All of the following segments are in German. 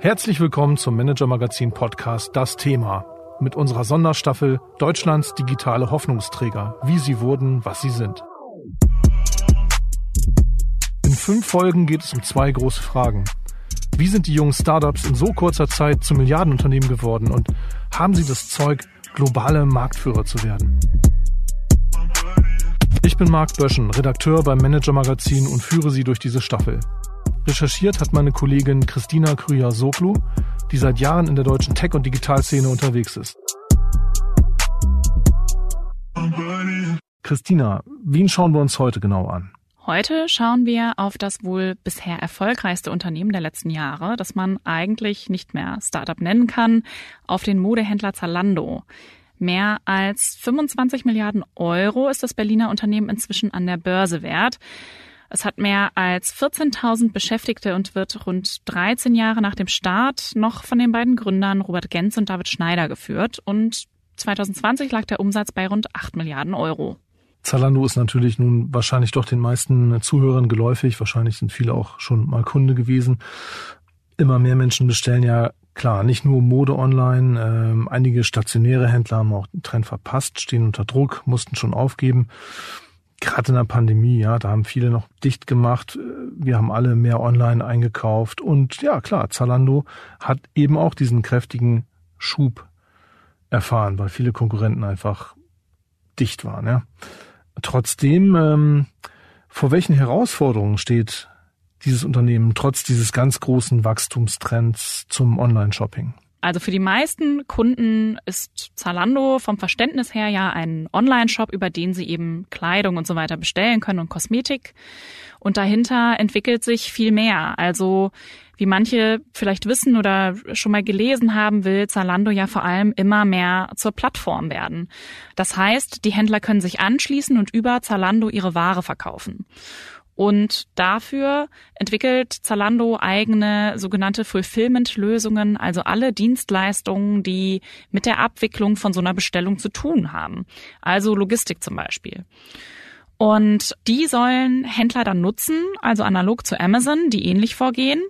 Herzlich willkommen zum Manager Magazin Podcast Das Thema mit unserer Sonderstaffel Deutschlands digitale Hoffnungsträger, wie sie wurden, was sie sind. In fünf Folgen geht es um zwei große Fragen. Wie sind die jungen Startups in so kurzer Zeit zu Milliardenunternehmen geworden und haben sie das Zeug, globale Marktführer zu werden? Ich bin Marc Böschen, Redakteur beim Manager Magazin und führe Sie durch diese Staffel. Recherchiert hat meine Kollegin Christina Krüger-Soglu, die seit Jahren in der deutschen Tech- und Digitalszene unterwegs ist. Christina, wen schauen wir uns heute genau an? Heute schauen wir auf das wohl bisher erfolgreichste Unternehmen der letzten Jahre, das man eigentlich nicht mehr Startup nennen kann, auf den Modehändler Zalando. Mehr als 25 Milliarden Euro ist das Berliner Unternehmen inzwischen an der Börse wert. Es hat mehr als 14.000 Beschäftigte und wird rund 13 Jahre nach dem Start noch von den beiden Gründern Robert Genz und David Schneider geführt. Und 2020 lag der Umsatz bei rund 8 Milliarden Euro. Zalando ist natürlich nun wahrscheinlich doch den meisten Zuhörern geläufig. Wahrscheinlich sind viele auch schon mal Kunde gewesen. Immer mehr Menschen bestellen ja klar nicht nur Mode online. Ähm, einige stationäre Händler haben auch den Trend verpasst, stehen unter Druck, mussten schon aufgeben gerade in der Pandemie, ja, da haben viele noch dicht gemacht. Wir haben alle mehr online eingekauft. Und ja, klar, Zalando hat eben auch diesen kräftigen Schub erfahren, weil viele Konkurrenten einfach dicht waren. Ja. Trotzdem, ähm, vor welchen Herausforderungen steht dieses Unternehmen trotz dieses ganz großen Wachstumstrends zum Online-Shopping? Also für die meisten Kunden ist Zalando vom Verständnis her ja ein Online-Shop, über den sie eben Kleidung und so weiter bestellen können und Kosmetik. Und dahinter entwickelt sich viel mehr. Also wie manche vielleicht wissen oder schon mal gelesen haben, will Zalando ja vor allem immer mehr zur Plattform werden. Das heißt, die Händler können sich anschließen und über Zalando ihre Ware verkaufen. Und dafür entwickelt Zalando eigene sogenannte Fulfillment-Lösungen, also alle Dienstleistungen, die mit der Abwicklung von so einer Bestellung zu tun haben. Also Logistik zum Beispiel. Und die sollen Händler dann nutzen, also analog zu Amazon, die ähnlich vorgehen.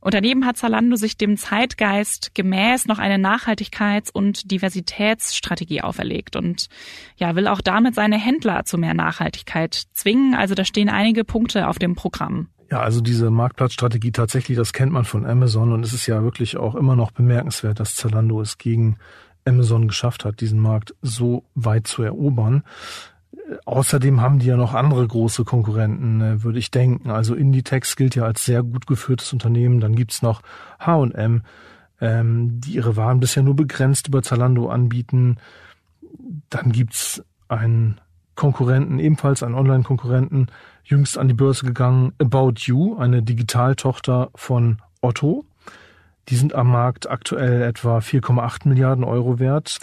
Und daneben hat Zalando sich dem Zeitgeist gemäß noch eine Nachhaltigkeits- und Diversitätsstrategie auferlegt und ja, will auch damit seine Händler zu mehr Nachhaltigkeit zwingen. Also da stehen einige Punkte auf dem Programm. Ja, also diese Marktplatzstrategie tatsächlich, das kennt man von Amazon und es ist ja wirklich auch immer noch bemerkenswert, dass Zalando es gegen Amazon geschafft hat, diesen Markt so weit zu erobern. Außerdem haben die ja noch andere große Konkurrenten, äh, würde ich denken. Also Inditex gilt ja als sehr gut geführtes Unternehmen. Dann gibt's noch H&M, die ihre Waren bisher nur begrenzt über Zalando anbieten. Dann gibt's einen Konkurrenten, ebenfalls einen Online-Konkurrenten, jüngst an die Börse gegangen, About You, eine Digitaltochter von Otto. Die sind am Markt aktuell etwa 4,8 Milliarden Euro wert.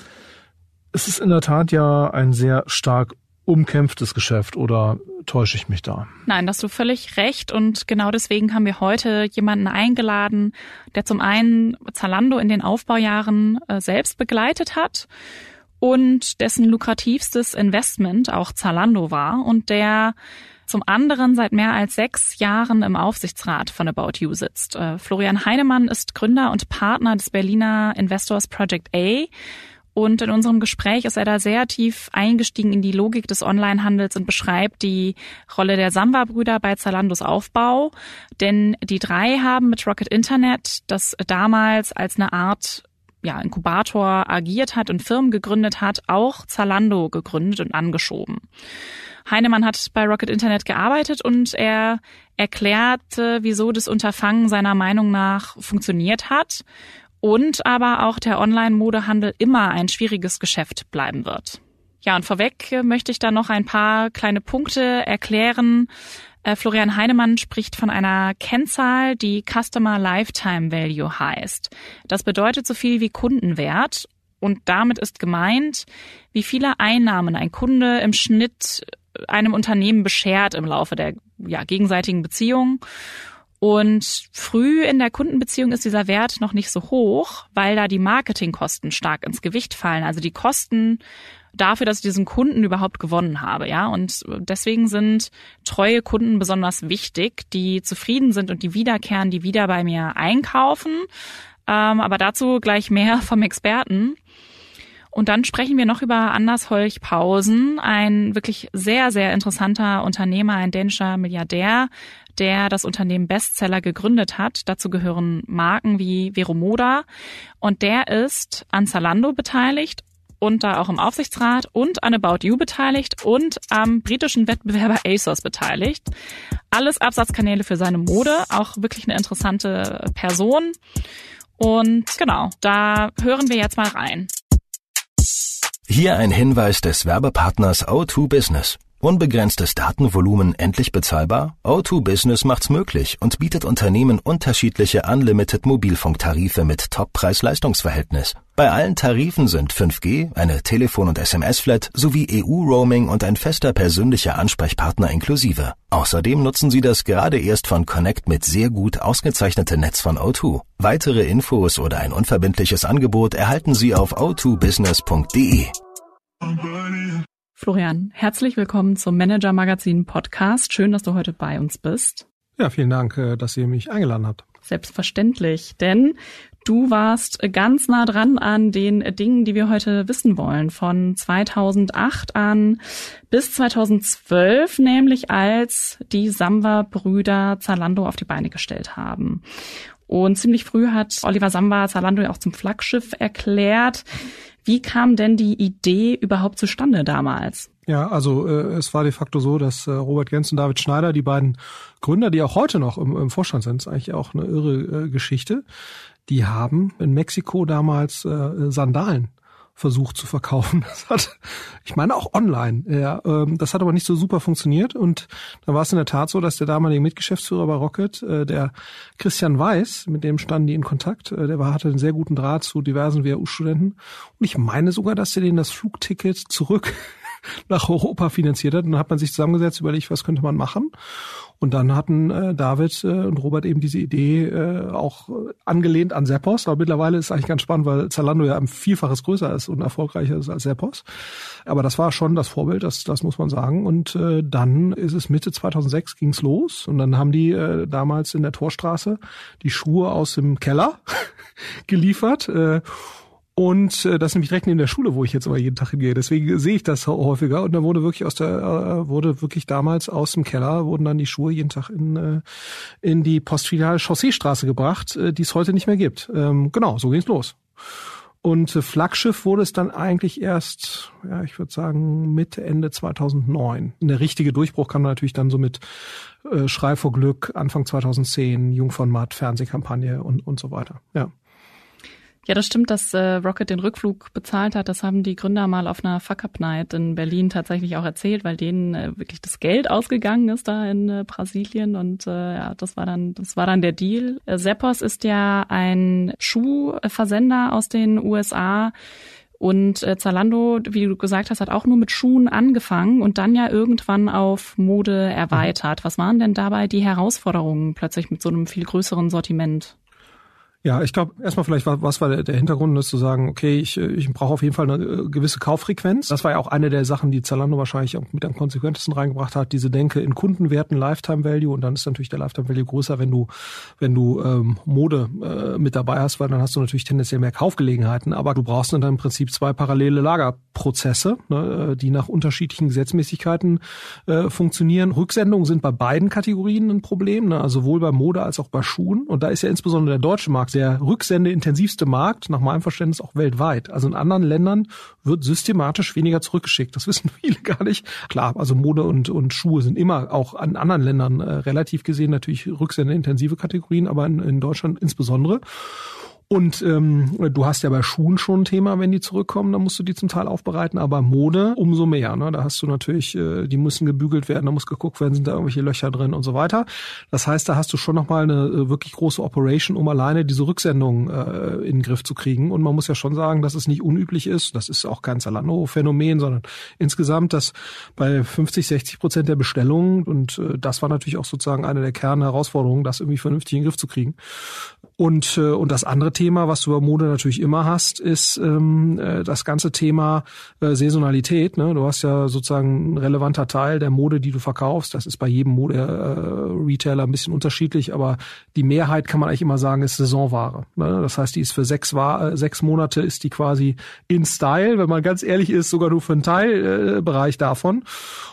Es ist in der Tat ja ein sehr stark umkämpftes Geschäft oder täusche ich mich da? Nein, da hast du völlig recht und genau deswegen haben wir heute jemanden eingeladen, der zum einen Zalando in den Aufbaujahren äh, selbst begleitet hat und dessen lukrativstes Investment auch Zalando war und der zum anderen seit mehr als sechs Jahren im Aufsichtsrat von About You sitzt. Äh, Florian Heinemann ist Gründer und Partner des Berliner Investors Project A und in unserem Gespräch ist er da sehr tief eingestiegen in die Logik des Onlinehandels und beschreibt die Rolle der Samba-Brüder bei Zalandos Aufbau. Denn die drei haben mit Rocket Internet, das damals als eine Art ja, Inkubator agiert hat und Firmen gegründet hat, auch Zalando gegründet und angeschoben. Heinemann hat bei Rocket Internet gearbeitet und er erklärte, wieso das Unterfangen seiner Meinung nach funktioniert hat und aber auch der Online-Modehandel immer ein schwieriges Geschäft bleiben wird. Ja, und vorweg möchte ich da noch ein paar kleine Punkte erklären. Äh, Florian Heinemann spricht von einer Kennzahl, die Customer Lifetime Value heißt. Das bedeutet so viel wie Kundenwert und damit ist gemeint, wie viele Einnahmen ein Kunde im Schnitt einem Unternehmen beschert im Laufe der ja, gegenseitigen Beziehung Und früh in der Kundenbeziehung ist dieser Wert noch nicht so hoch, weil da die Marketingkosten stark ins Gewicht fallen. Also die Kosten dafür, dass ich diesen Kunden überhaupt gewonnen habe, ja. Und deswegen sind treue Kunden besonders wichtig, die zufrieden sind und die wiederkehren, die wieder bei mir einkaufen. Ähm, aber dazu gleich mehr vom Experten. Und dann sprechen wir noch über Anders Holch Pausen, ein wirklich sehr, sehr interessanter Unternehmer, ein dänischer Milliardär, der das Unternehmen Bestseller gegründet hat. Dazu gehören Marken wie Veromoda. Und der ist an Zalando beteiligt und da auch im Aufsichtsrat und an About You beteiligt und am britischen Wettbewerber ASOS beteiligt. Alles Absatzkanäle für seine Mode, auch wirklich eine interessante Person. Und genau, da hören wir jetzt mal rein. Hier ein Hinweis des Werbepartners O2 Business. Unbegrenztes Datenvolumen endlich bezahlbar? O2 Business macht's möglich und bietet Unternehmen unterschiedliche Unlimited Mobilfunktarife mit Top-Preis-Leistungsverhältnis. Bei allen Tarifen sind 5G, eine Telefon- und SMS-Flat sowie EU-Roaming und ein fester persönlicher Ansprechpartner inklusive. Außerdem nutzen Sie das gerade erst von Connect mit sehr gut ausgezeichnete Netz von O2. Weitere Infos oder ein unverbindliches Angebot erhalten Sie auf o2business.de. Florian, herzlich willkommen zum Manager Magazin Podcast. Schön, dass du heute bei uns bist. Ja, vielen Dank, äh, dass ihr mich eingeladen habt. Selbstverständlich, denn du warst ganz nah dran an den Dingen, die wir heute wissen wollen. Von 2008 an bis 2012, nämlich als die Samba-Brüder Zalando auf die Beine gestellt haben. Und ziemlich früh hat Oliver Samba Zalando ja auch zum Flaggschiff erklärt. Wie kam denn die Idee überhaupt zustande damals? Ja, also äh, es war de facto so, dass äh, Robert Gens und David Schneider, die beiden Gründer, die auch heute noch im, im Vorstand sind, ist eigentlich auch eine irre äh, Geschichte, die haben in Mexiko damals äh, Sandalen versucht zu verkaufen. Das hat, ich meine auch online. Ja, ähm, das hat aber nicht so super funktioniert. Und da war es in der Tat so, dass der damalige Mitgeschäftsführer bei Rocket, äh, der Christian Weiß, mit dem standen die in Kontakt, äh, der war, hatte einen sehr guten Draht zu diversen WHU-Studenten. Und ich meine sogar, dass er denen das Flugticket zurück nach Europa finanziert hat. Und dann hat man sich zusammengesetzt, überlegt, was könnte man machen. Und dann hatten äh, David äh, und Robert eben diese Idee äh, auch angelehnt an Seppos. Aber mittlerweile ist es eigentlich ganz spannend, weil Zalando ja ein Vielfaches größer ist und erfolgreicher ist als Seppos. Aber das war schon das Vorbild, das, das muss man sagen. Und äh, dann ist es Mitte 2006 ging's los. Und dann haben die äh, damals in der Torstraße die Schuhe aus dem Keller geliefert. Äh, und äh, das ist nämlich direkt neben der Schule, wo ich jetzt immer jeden Tag hingehe. Deswegen sehe ich das häufiger. Und da wurde wirklich aus der, äh, wurde wirklich damals aus dem Keller, wurden dann die Schuhe jeden Tag in, äh, in die Postfiliale Chausseestraße gebracht, äh, die es heute nicht mehr gibt. Ähm, genau, so ging's los. Und äh, Flaggschiff wurde es dann eigentlich erst, ja, ich würde sagen, Mitte, Ende 2009. Der richtige Durchbruch kam natürlich dann so mit äh, Schrei vor Glück, Anfang 2010, Jungformat, Fernsehkampagne und, und so weiter. Ja. Ja, das stimmt, dass äh, Rocket den Rückflug bezahlt hat. Das haben die Gründer mal auf einer Fuck-Up-Night in Berlin tatsächlich auch erzählt, weil denen äh, wirklich das Geld ausgegangen ist da in äh, Brasilien und äh, ja, das war dann das war dann der Deal. Äh, Seppos ist ja ein Schuhversender aus den USA. Und äh, Zalando, wie du gesagt hast, hat auch nur mit Schuhen angefangen und dann ja irgendwann auf Mode erweitert. Was waren denn dabei die Herausforderungen plötzlich mit so einem viel größeren Sortiment? Ja, ich glaube, erstmal vielleicht, was war der Hintergrund, ist zu sagen, okay, ich, ich brauche auf jeden Fall eine äh, gewisse Kauffrequenz. Das war ja auch eine der Sachen, die Zalando wahrscheinlich mit am konsequentesten reingebracht hat, diese Denke in Kundenwerten, Lifetime Value und dann ist natürlich der Lifetime Value größer, wenn du, wenn du ähm, Mode äh, mit dabei hast, weil dann hast du natürlich tendenziell mehr Kaufgelegenheiten, aber du brauchst dann im Prinzip zwei parallele Lagerprozesse, ne, äh, die nach unterschiedlichen Gesetzmäßigkeiten äh, funktionieren. Rücksendungen sind bei beiden Kategorien ein Problem, ne, also sowohl bei Mode als auch bei Schuhen und da ist ja insbesondere der deutsche Markt der rücksendeintensivste Markt, nach meinem Verständnis auch weltweit. Also in anderen Ländern wird systematisch weniger zurückgeschickt. Das wissen viele gar nicht. Klar, also Mode und, und Schuhe sind immer auch an anderen Ländern äh, relativ gesehen natürlich rücksendeintensive Kategorien, aber in, in Deutschland insbesondere. Und ähm, du hast ja bei Schuhen schon ein Thema, wenn die zurückkommen, dann musst du die zum Teil aufbereiten, aber Mode umso mehr. Ne? Da hast du natürlich, äh, die müssen gebügelt werden, da muss geguckt werden, sind da irgendwelche Löcher drin und so weiter. Das heißt, da hast du schon nochmal eine äh, wirklich große Operation, um alleine diese Rücksendung äh, in den Griff zu kriegen. Und man muss ja schon sagen, dass es nicht unüblich ist. Das ist auch kein Zalando-Phänomen, sondern insgesamt, dass bei 50, 60 Prozent der Bestellungen, und äh, das war natürlich auch sozusagen eine der Kernherausforderungen, das irgendwie vernünftig in den Griff zu kriegen. Und, äh, und das andere Thema, was du bei Mode natürlich immer hast, ist ähm, äh, das ganze Thema äh, Saisonalität. Ne? Du hast ja sozusagen ein relevanter Teil der Mode, die du verkaufst. Das ist bei jedem Mode-Retailer äh, ein bisschen unterschiedlich, aber die Mehrheit kann man eigentlich immer sagen, ist Saisonware. Ne? Das heißt, die ist für sechs, äh, sechs Monate ist die quasi in Style, wenn man ganz ehrlich ist, sogar nur für einen Teilbereich äh, davon.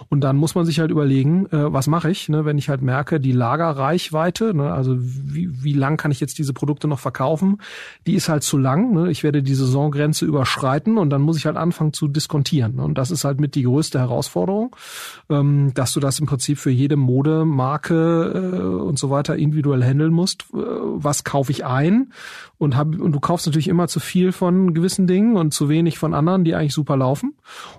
Und dann muss man sich halt überlegen, äh, was mache ich, ne? wenn ich halt merke, die Lagerreichweite, ne? also wie, wie lang kann ich jetzt diese Produkte noch verkaufen, die ist halt zu lang. Ne? Ich werde die Saisongrenze überschreiten und dann muss ich halt anfangen zu diskontieren. Ne? Und das ist halt mit die größte Herausforderung, ähm, dass du das im Prinzip für jede Modemarke äh, und so weiter individuell handeln musst. Äh, was kaufe ich ein? Und, hab, und du kaufst natürlich immer zu viel von gewissen Dingen und zu wenig von anderen, die eigentlich super laufen.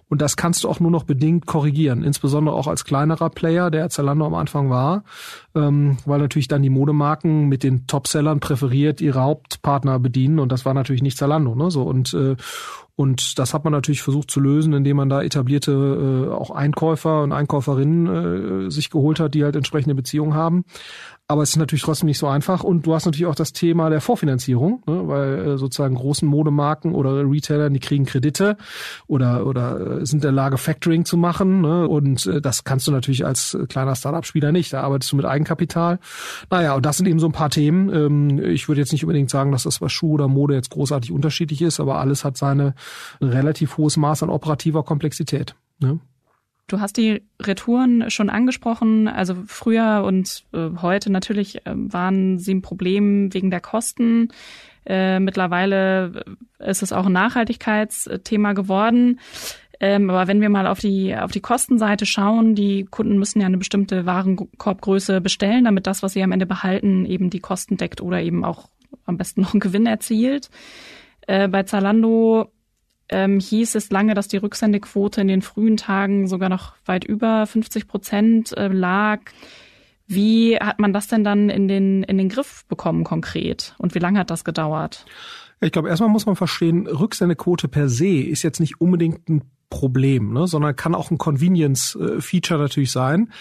Und das kannst du auch nur noch bedingt korrigieren, insbesondere auch als kleinerer Player, der Zalando am Anfang war, ähm, weil natürlich dann die Modemarken mit den Topsellern präferiert ihre Hauptpartner bedienen und das war natürlich nicht Zalando, ne? So und äh, und das hat man natürlich versucht zu lösen, indem man da etablierte äh, auch Einkäufer und Einkäuferinnen äh, sich geholt hat, die halt entsprechende Beziehungen haben. Aber es ist natürlich trotzdem nicht so einfach. Und du hast natürlich auch das Thema der Vorfinanzierung, ne? weil äh, sozusagen großen Modemarken oder Retailer, die kriegen Kredite oder, oder äh, sind in der Lage, Factoring zu machen. Ne? Und äh, das kannst du natürlich als kleiner Startup-Spieler nicht. Da arbeitest du mit Eigenkapital. Naja, und das sind eben so ein paar Themen. Ähm, ich würde jetzt nicht unbedingt sagen, dass das bei Schuh oder Mode jetzt großartig unterschiedlich ist, aber alles hat seine relativ hohes Maß an operativer Komplexität. Ne? Du hast die Retouren schon angesprochen. Also früher und äh, heute natürlich äh, waren sie ein Problem wegen der Kosten. Äh, mittlerweile ist es auch ein Nachhaltigkeitsthema geworden. Ähm, aber wenn wir mal auf die, auf die Kostenseite schauen, die Kunden müssen ja eine bestimmte Warenkorbgröße bestellen, damit das, was sie am Ende behalten, eben die Kosten deckt oder eben auch am besten noch einen Gewinn erzielt. Äh, bei Zalando ähm, hieß es lange, dass die Rücksendequote in den frühen Tagen sogar noch weit über 50 Prozent äh, lag. Wie hat man das denn dann in den, in den Griff bekommen konkret? Und wie lange hat das gedauert? Ich glaube, erstmal muss man verstehen, Rücksendequote per se ist jetzt nicht unbedingt ein Problem, ne, sondern kann auch ein Convenience-Feature natürlich sein.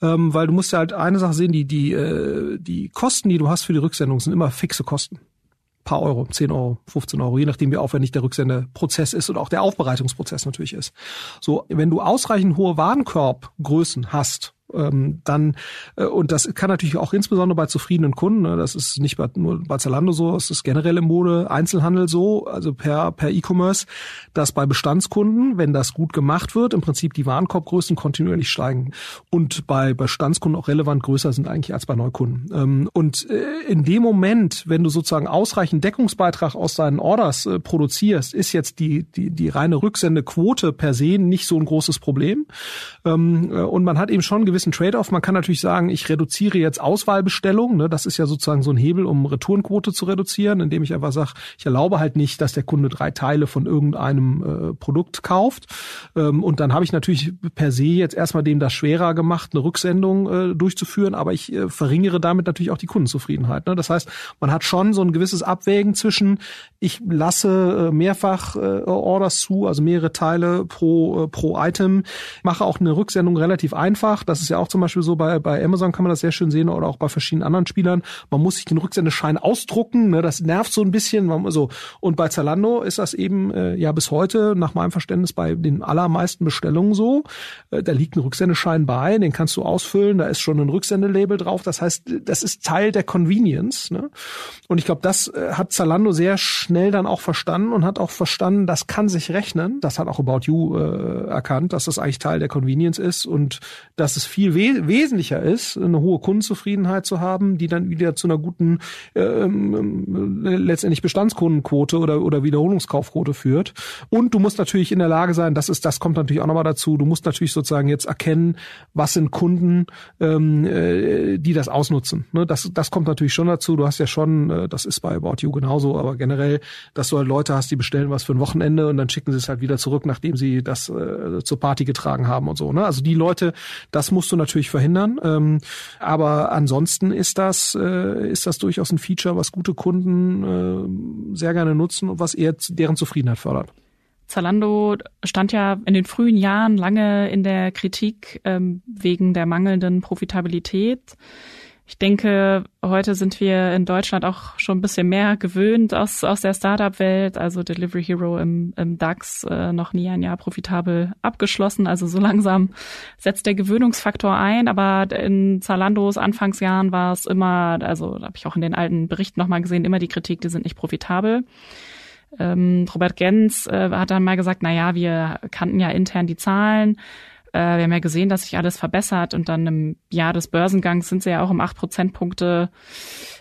Ähm, weil du musst ja halt eine Sache sehen, die, die, äh, die Kosten, die du hast für die Rücksendung, sind immer fixe Kosten paar Euro, 10 Euro, 15 Euro, je nachdem wie aufwendig der Rücksendeprozess ist und auch der Aufbereitungsprozess natürlich ist. So, wenn du ausreichend hohe Warenkorbgrößen hast, ähm, dann äh, und das kann natürlich auch insbesondere bei zufriedenen Kunden, ne, das ist nicht bei, nur bei Zalando so, es ist generell im Mode Einzelhandel so, also per per E-Commerce, dass bei Bestandskunden, wenn das gut gemacht wird, im Prinzip die Warenkorbgrößen kontinuierlich steigen und bei Bestandskunden auch relevant größer sind eigentlich als bei Neukunden. Ähm, und äh, in dem Moment, wenn du sozusagen ausreichend Deckungsbeitrag aus deinen Orders äh, produzierst, ist jetzt die die die reine Rücksendequote per se nicht so ein großes Problem ähm, äh, und man hat eben schon gewissen Trade-off. Man kann natürlich sagen, ich reduziere jetzt Auswahlbestellungen. Ne? Das ist ja sozusagen so ein Hebel, um Retourenquote zu reduzieren, indem ich einfach sage, ich erlaube halt nicht, dass der Kunde drei Teile von irgendeinem äh, Produkt kauft. Ähm, und dann habe ich natürlich per se jetzt erstmal dem das schwerer gemacht, eine Rücksendung äh, durchzuführen, aber ich äh, verringere damit natürlich auch die Kundenzufriedenheit. Ne? Das heißt, man hat schon so ein gewisses Abwägen zwischen, ich lasse äh, mehrfach äh, Orders zu, also mehrere Teile pro, äh, pro Item, mache auch eine Rücksendung relativ einfach. Das ist ist ja auch zum Beispiel so, bei, bei Amazon kann man das sehr schön sehen oder auch bei verschiedenen anderen Spielern. Man muss sich den Rücksendeschein ausdrucken, ne, das nervt so ein bisschen. So. Und bei Zalando ist das eben äh, ja bis heute, nach meinem Verständnis, bei den allermeisten Bestellungen so. Äh, da liegt ein Rücksendeschein bei, den kannst du ausfüllen, da ist schon ein Rücksendelabel drauf. Das heißt, das ist Teil der Convenience. Ne? Und ich glaube, das äh, hat Zalando sehr schnell dann auch verstanden und hat auch verstanden, das kann sich rechnen. Das hat auch About You äh, erkannt, dass das eigentlich Teil der Convenience ist und dass es viel viel we wesentlicher ist, eine hohe Kundenzufriedenheit zu haben, die dann wieder zu einer guten ähm, äh, letztendlich Bestandskundenquote oder, oder Wiederholungskaufquote führt. Und du musst natürlich in der Lage sein, das ist, das kommt natürlich auch nochmal dazu, du musst natürlich sozusagen jetzt erkennen, was sind Kunden, ähm, äh, die das ausnutzen. Ne? Das, das kommt natürlich schon dazu. Du hast ja schon, äh, das ist bei About You genauso, aber generell, dass du halt Leute hast, die bestellen was für ein Wochenende und dann schicken sie es halt wieder zurück, nachdem sie das äh, zur Party getragen haben und so. Ne? Also die Leute, das musst du natürlich verhindern. Ähm, aber ansonsten ist das, äh, ist das durchaus ein Feature, was gute Kunden äh, sehr gerne nutzen und was eher deren Zufriedenheit fördert. Zalando stand ja in den frühen Jahren lange in der Kritik ähm, wegen der mangelnden Profitabilität. Ich denke, heute sind wir in Deutschland auch schon ein bisschen mehr gewöhnt aus, aus der Startup-Welt. Also Delivery Hero im, im DAX äh, noch nie ein Jahr profitabel abgeschlossen. Also so langsam setzt der Gewöhnungsfaktor ein. Aber in Zalandos Anfangsjahren war es immer, also habe ich auch in den alten Berichten nochmal gesehen, immer die Kritik, die sind nicht profitabel. Ähm, Robert Gens äh, hat dann mal gesagt, na ja, wir kannten ja intern die Zahlen. Äh, wir haben ja gesehen, dass sich alles verbessert und dann im Jahr des Börsengangs sind sie ja auch um acht Prozentpunkte,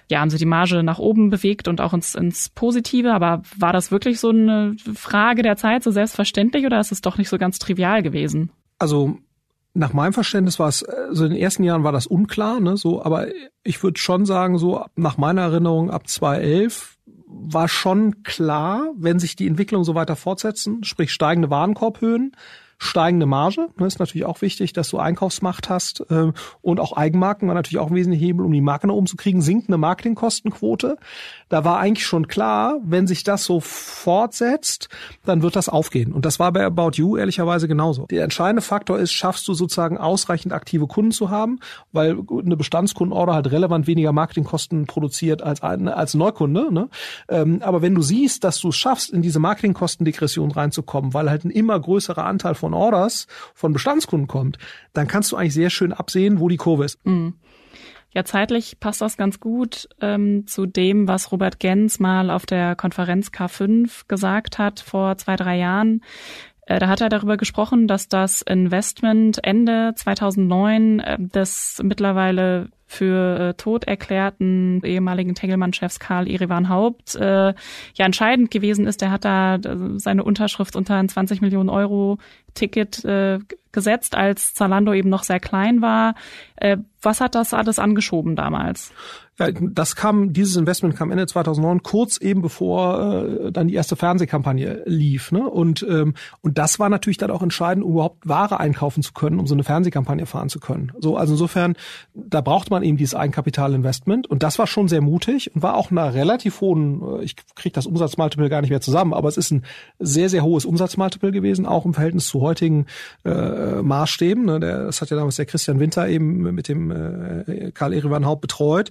ja, haben sie die Marge nach oben bewegt und auch ins, ins Positive. Aber war das wirklich so eine Frage der Zeit, so selbstverständlich oder ist es doch nicht so ganz trivial gewesen? Also nach meinem Verständnis war es, also in den ersten Jahren war das unklar, ne, so, aber ich würde schon sagen, so nach meiner Erinnerung ab 2011 war schon klar, wenn sich die Entwicklung so weiter fortsetzen, sprich steigende Warenkorbhöhen, steigende Marge. Das ist natürlich auch wichtig, dass du Einkaufsmacht hast äh, und auch Eigenmarken war natürlich auch ein wesentlicher Hebel, um die Marke nach oben zu kriegen. Sinkende Marketingkostenquote. Da war eigentlich schon klar, wenn sich das so fortsetzt, dann wird das aufgehen. Und das war bei About You ehrlicherweise genauso. Der entscheidende Faktor ist, schaffst du sozusagen ausreichend aktive Kunden zu haben, weil eine Bestandskundenorder halt relevant weniger Marketingkosten produziert als ein, als Neukunde. Ne? Ähm, aber wenn du siehst, dass du es schaffst, in diese Marketingkostendegression reinzukommen, weil halt ein immer größerer Anteil von Orders von Bestandskunden kommt, dann kannst du eigentlich sehr schön absehen, wo die Kurve ist. Mhm. Ja, zeitlich passt das ganz gut ähm, zu dem, was Robert Gens mal auf der Konferenz K5 gesagt hat vor zwei, drei Jahren. Äh, da hat er darüber gesprochen, dass das Investment Ende 2009 äh, des mittlerweile für äh, tot erklärten ehemaligen Tengelmann-Chefs Karl Erivan Haupt äh, ja entscheidend gewesen ist. Er hat da äh, seine Unterschrift unter ein 20 Millionen Euro Ticket äh, gesetzt, als Zalando eben noch sehr klein war. Äh, was hat das alles angeschoben damals? Ja, das kam, dieses Investment kam Ende 2009, kurz eben bevor äh, dann die erste Fernsehkampagne lief. Ne? Und, ähm, und das war natürlich dann auch entscheidend, um überhaupt Ware einkaufen zu können, um so eine Fernsehkampagne fahren zu können. So, also insofern, da braucht man eben dieses Eigenkapitalinvestment und das war schon sehr mutig und war auch einer relativ hohen, äh, ich kriege das Umsatzmultiple gar nicht mehr zusammen, aber es ist ein sehr, sehr hohes Umsatzmultiple gewesen, auch im Verhältnis zu heutigen äh, Maßstäben. Ne? Der, das hat ja damals der Christian Winter eben mit dem äh, Karl Erivan Haupt betreut.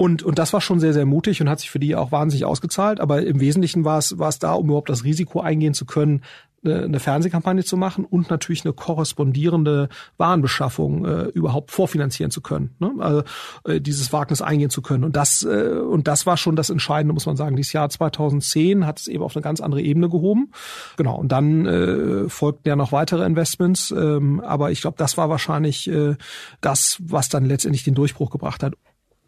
Und, und das war schon sehr, sehr mutig und hat sich für die auch wahnsinnig ausgezahlt. Aber im Wesentlichen war es, war es da, um überhaupt das Risiko eingehen zu können, eine Fernsehkampagne zu machen und natürlich eine korrespondierende Warenbeschaffung äh, überhaupt vorfinanzieren zu können, ne? also äh, dieses Wagnis eingehen zu können und das äh, und das war schon das Entscheidende, muss man sagen. Dieses Jahr 2010 hat es eben auf eine ganz andere Ebene gehoben, genau. Und dann äh, folgten ja noch weitere Investments, ähm, aber ich glaube, das war wahrscheinlich äh, das, was dann letztendlich den Durchbruch gebracht hat.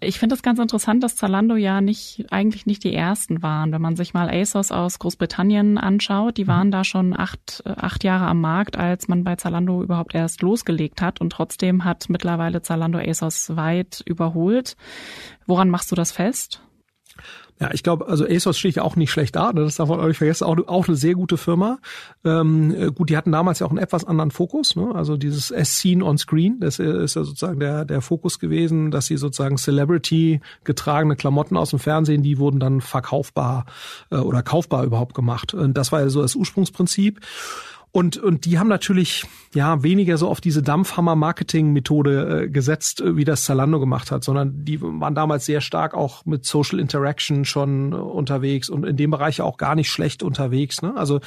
Ich finde es ganz interessant, dass Zalando ja nicht eigentlich nicht die ersten waren. Wenn man sich mal ASOS aus Großbritannien anschaut, die waren mhm. da schon acht, acht Jahre am Markt, als man bei Zalando überhaupt erst losgelegt hat. Und trotzdem hat mittlerweile Zalando ASOS weit überholt. Woran machst du das fest? Ja, ich glaube, also ASOS steht ja auch nicht schlecht da, ne? das darf man auch nicht vergessen, auch, auch eine sehr gute Firma. Ähm, äh, gut, die hatten damals ja auch einen etwas anderen Fokus, ne? also dieses As Seen on Screen, das ist ja sozusagen der, der Fokus gewesen, dass sie sozusagen Celebrity getragene Klamotten aus dem Fernsehen, die wurden dann verkaufbar äh, oder kaufbar überhaupt gemacht. Und das war ja so das Ursprungsprinzip. Und, und die haben natürlich ja weniger so auf diese Dampfhammer-Marketing-Methode äh, gesetzt, äh, wie das Zalando gemacht hat, sondern die waren damals sehr stark auch mit Social Interaction schon äh, unterwegs und in dem Bereich auch gar nicht schlecht unterwegs. Ne? Also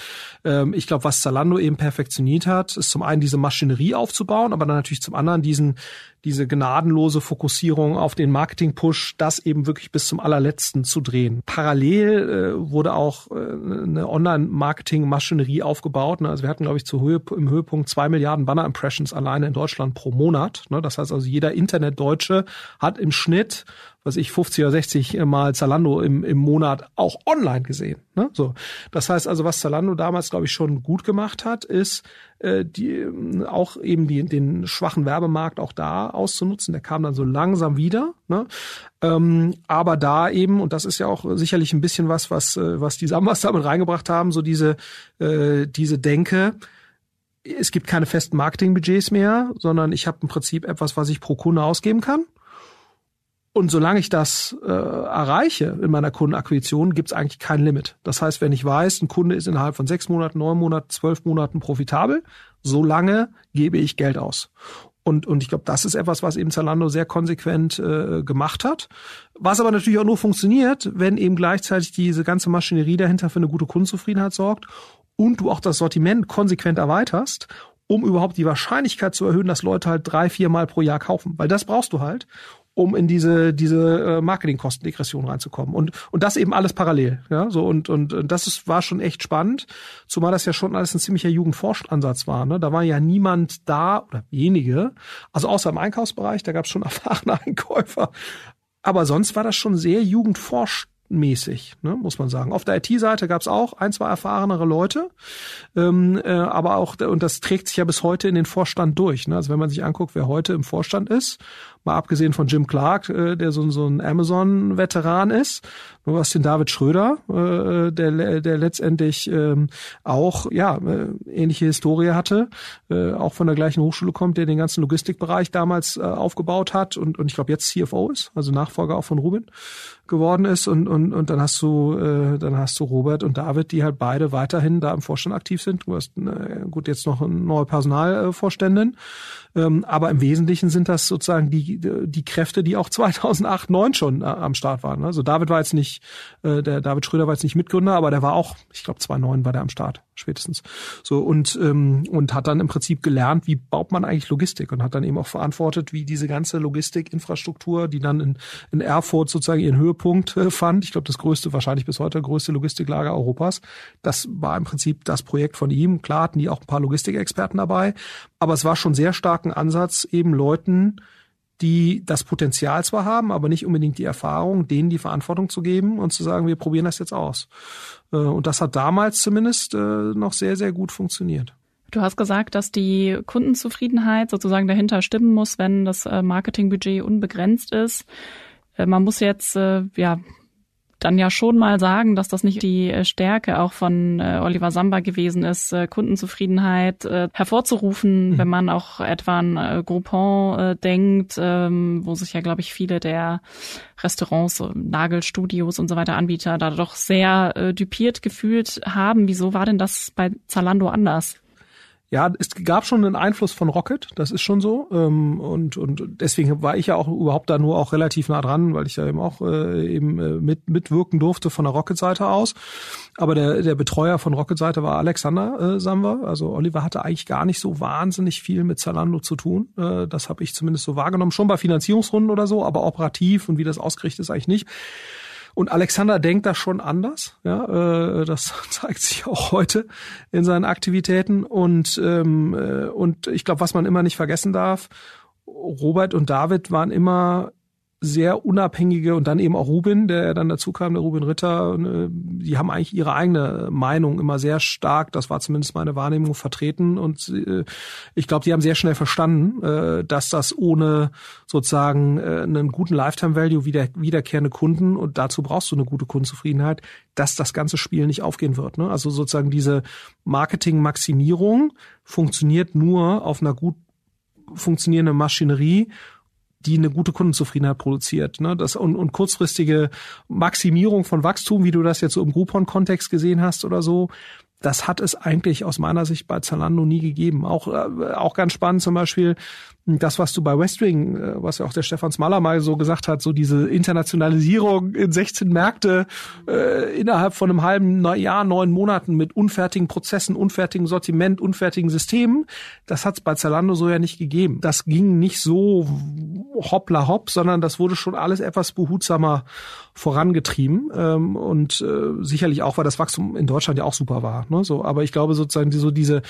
ähm, ich glaube, was Zalando eben perfektioniert hat, ist zum einen diese Maschinerie aufzubauen, aber dann natürlich zum anderen diesen diese gnadenlose Fokussierung auf den Marketing-Push, das eben wirklich bis zum allerletzten zu drehen. Parallel äh, wurde auch äh, eine Online-Marketing-Maschinerie aufgebaut. Ne? Also wir hatten, glaube ich, zu Höhe, im Höhepunkt zwei Milliarden Banner-Impressions alleine in Deutschland pro Monat. Ne? Das heißt also, jeder Internetdeutsche hat im Schnitt was ich 50 oder 60 Mal Zalando im, im Monat auch online gesehen. Ne? So, das heißt also, was Zalando damals glaube ich schon gut gemacht hat, ist äh, die auch eben die, den schwachen Werbemarkt auch da auszunutzen. Der kam dann so langsam wieder. Ne? Ähm, aber da eben und das ist ja auch sicherlich ein bisschen was, was äh, was die Sambas damit reingebracht haben, so diese äh, diese Denke es gibt keine festen Marketingbudgets mehr, sondern ich habe im Prinzip etwas, was ich pro Kunde ausgeben kann. Und solange ich das äh, erreiche in meiner Kundenakquisition, gibt es eigentlich kein Limit. Das heißt, wenn ich weiß, ein Kunde ist innerhalb von sechs Monaten, neun Monaten, zwölf Monaten profitabel, solange gebe ich Geld aus. Und, und ich glaube, das ist etwas, was eben Zalando sehr konsequent äh, gemacht hat. Was aber natürlich auch nur funktioniert, wenn eben gleichzeitig diese ganze Maschinerie dahinter für eine gute Kundenzufriedenheit sorgt und du auch das Sortiment konsequent erweiterst um überhaupt die Wahrscheinlichkeit zu erhöhen, dass Leute halt drei, vier Mal pro Jahr kaufen. Weil das brauchst du halt, um in diese diese äh, Marketingkostendegression reinzukommen und und das eben alles parallel ja so und und, und das ist, war schon echt spannend zumal das ja schon alles ein ziemlicher Jugendforschansatz war ne da war ja niemand da oder wenige also außer im Einkaufsbereich da gab es schon erfahrene Einkäufer aber sonst war das schon sehr Jugendforsch mäßig, ne, muss man sagen. Auf der IT-Seite gab es auch ein, zwei erfahrenere Leute, ähm, äh, aber auch, und das trägt sich ja bis heute in den Vorstand durch. Ne? Also wenn man sich anguckt, wer heute im Vorstand ist, mal abgesehen von Jim Clark, äh, der so, so ein Amazon-Veteran ist, du hast den David Schröder, äh, der, der letztendlich ähm, auch ja äh, ähnliche Historie hatte, äh, auch von der gleichen Hochschule kommt, der den ganzen Logistikbereich damals äh, aufgebaut hat und, und ich glaube jetzt CFO ist, also Nachfolger auch von Ruben geworden ist. Und, und, und dann hast du äh, dann hast du Robert und David, die halt beide weiterhin da im Vorstand aktiv sind. Du hast äh, gut jetzt noch eine neue Personalvorständin, ähm, aber im Wesentlichen sind das sozusagen die die Kräfte, die auch 2008, 2009 schon äh, am Start waren. Also David war jetzt nicht äh, der David Schröder war jetzt nicht Mitgründer, aber der war auch, ich glaube 2009 war der am Start spätestens. So und ähm, und hat dann im Prinzip gelernt, wie baut man eigentlich Logistik und hat dann eben auch verantwortet, wie diese ganze Logistikinfrastruktur, die dann in, in Erfurt sozusagen ihren Höhepunkt äh, fand. Ich glaube, das größte, wahrscheinlich bis heute größte Logistiklager Europas. Das war im Prinzip das Projekt von ihm. Klar hatten die auch ein paar Logistikexperten dabei, aber es war schon sehr stark ein Ansatz, eben Leuten die das Potenzial zwar haben, aber nicht unbedingt die Erfahrung, denen die Verantwortung zu geben und zu sagen, wir probieren das jetzt aus. Äh, und das hat damals zumindest äh, noch sehr, sehr gut funktioniert. Du hast gesagt, dass die Kundenzufriedenheit sozusagen dahinter stimmen muss, wenn das äh, Marketingbudget unbegrenzt ist. Man muss jetzt ja dann ja schon mal sagen, dass das nicht die äh, Stärke auch von äh, Oliver Samba gewesen ist, äh, Kundenzufriedenheit äh, hervorzurufen, mhm. wenn man auch etwa an äh, Groupon äh, denkt, ähm, wo sich ja, glaube ich, viele der Restaurants, Nagelstudios und so weiter Anbieter da doch sehr äh, dupiert gefühlt haben. Wieso war denn das bei Zalando anders? Ja, es gab schon einen Einfluss von Rocket, das ist schon so. Ähm, und, und deswegen war ich ja auch überhaupt da nur auch relativ nah dran, weil ich ja eben auch äh, eben äh, mit, mitwirken durfte von der Rocket-Seite aus. Aber der, der Betreuer von Rocket-Seite war Alexander äh, Samwer. Also Oliver hatte eigentlich gar nicht so wahnsinnig viel mit Zalando zu tun. Äh, das habe ich zumindest so wahrgenommen. Schon bei Finanzierungsrunden oder so, aber operativ und wie das ausgerichtet ist eigentlich nicht. Und Alexander denkt da schon anders. Ja, äh, das zeigt sich auch heute in seinen Aktivitäten. Und, ähm, äh, und ich glaube, was man immer nicht vergessen darf, Robert und David waren immer sehr unabhängige und dann eben auch Rubin, der dann dazu kam, der Rubin Ritter, äh, die haben eigentlich ihre eigene Meinung immer sehr stark, das war zumindest meine Wahrnehmung, vertreten und äh, ich glaube, die haben sehr schnell verstanden, äh, dass das ohne sozusagen einen guten Lifetime-Value wieder, wiederkehrende Kunden und dazu brauchst du eine gute Kundenzufriedenheit, dass das ganze Spiel nicht aufgehen wird. Ne? Also sozusagen diese Marketing-Maximierung funktioniert nur auf einer gut funktionierenden Maschinerie die eine gute Kundenzufriedenheit produziert. Ne? Das, und, und kurzfristige Maximierung von Wachstum, wie du das jetzt so im Groupon-Kontext gesehen hast oder so, das hat es eigentlich aus meiner Sicht bei Zalando nie gegeben. Auch, äh, auch ganz spannend zum Beispiel das, was du bei Westwing, äh, was ja auch der Stefan Smaller mal so gesagt hat, so diese Internationalisierung in 16 Märkte äh, innerhalb von einem halben Jahr, neun Monaten mit unfertigen Prozessen, unfertigen Sortiment, unfertigen Systemen, das hat es bei Zalando so ja nicht gegeben. Das ging nicht so hoppla hopp, sondern das wurde schon alles etwas behutsamer vorangetrieben ähm, und äh, sicherlich auch, weil das Wachstum in Deutschland ja auch super war. Ne? So, aber ich glaube sozusagen so diese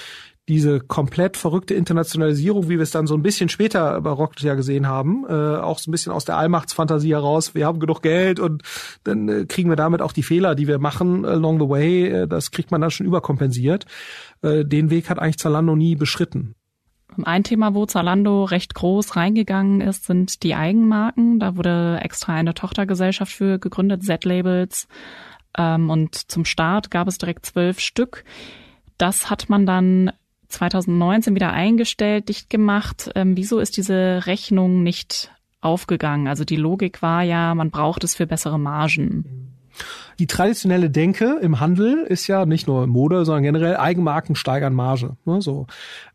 diese komplett verrückte Internationalisierung, wie wir es dann so ein bisschen später bei Rocket ja gesehen haben, äh, auch so ein bisschen aus der Allmachtsfantasie heraus, wir haben genug Geld und dann äh, kriegen wir damit auch die Fehler, die wir machen along the way, äh, das kriegt man dann schon überkompensiert. Äh, den Weg hat eigentlich Zalando nie beschritten. Ein Thema, wo Zalando recht groß reingegangen ist, sind die Eigenmarken. Da wurde extra eine Tochtergesellschaft für gegründet, Z-Labels. Ähm, und zum Start gab es direkt zwölf Stück. Das hat man dann 2019 wieder eingestellt, dicht gemacht. Ähm, wieso ist diese Rechnung nicht aufgegangen? Also die Logik war ja, man braucht es für bessere Margen. Die traditionelle Denke im Handel ist ja nicht nur Mode, sondern generell Eigenmarken steigern Marge. Ne, so.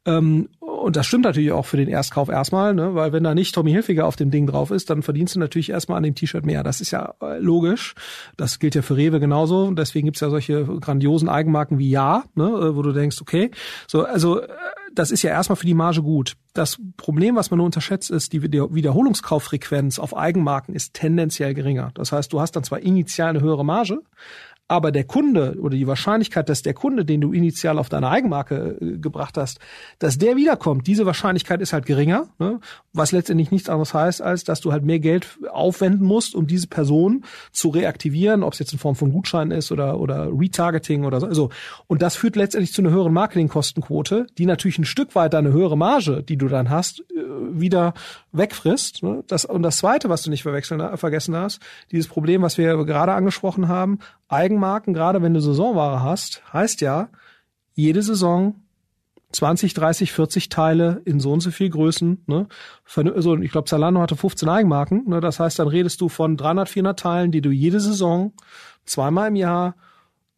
Ähm, und das stimmt natürlich auch für den Erstkauf erstmal, ne? weil wenn da nicht Tommy Hilfiger auf dem Ding drauf ist, dann verdienst du natürlich erstmal an dem T-Shirt mehr. Das ist ja äh, logisch. Das gilt ja für Rewe genauso. Und deswegen gibt's ja solche grandiosen Eigenmarken wie Ja, ne? Äh, wo du denkst, okay, so, also äh, das ist ja erstmal für die Marge gut. Das Problem, was man nur unterschätzt, ist, die Wiederholungskauffrequenz auf Eigenmarken ist tendenziell geringer. Das heißt, du hast dann zwar initial eine höhere Marge, aber der Kunde oder die Wahrscheinlichkeit, dass der Kunde, den du initial auf deine Eigenmarke äh, gebracht hast, dass der wiederkommt, diese Wahrscheinlichkeit ist halt geringer, ne? was letztendlich nichts anderes heißt, als dass du halt mehr Geld aufwenden musst, um diese Person zu reaktivieren, ob es jetzt in Form von Gutscheinen ist oder, oder Retargeting oder so. Also, und das führt letztendlich zu einer höheren Marketingkostenquote, die natürlich ein Stück weit eine höhere Marge, die du dann hast, äh, wieder wegfrisst. Ne? Das, und das Zweite, was du nicht verwechseln, äh, vergessen hast, dieses Problem, was wir gerade angesprochen haben, Eigenmarken, gerade wenn du Saisonware hast, heißt ja, jede Saison 20, 30, 40 Teile in so und so viel Größen. Ne? Also ich glaube, Zalando hatte 15 Eigenmarken. Ne? Das heißt, dann redest du von 300, 400 Teilen, die du jede Saison zweimal im Jahr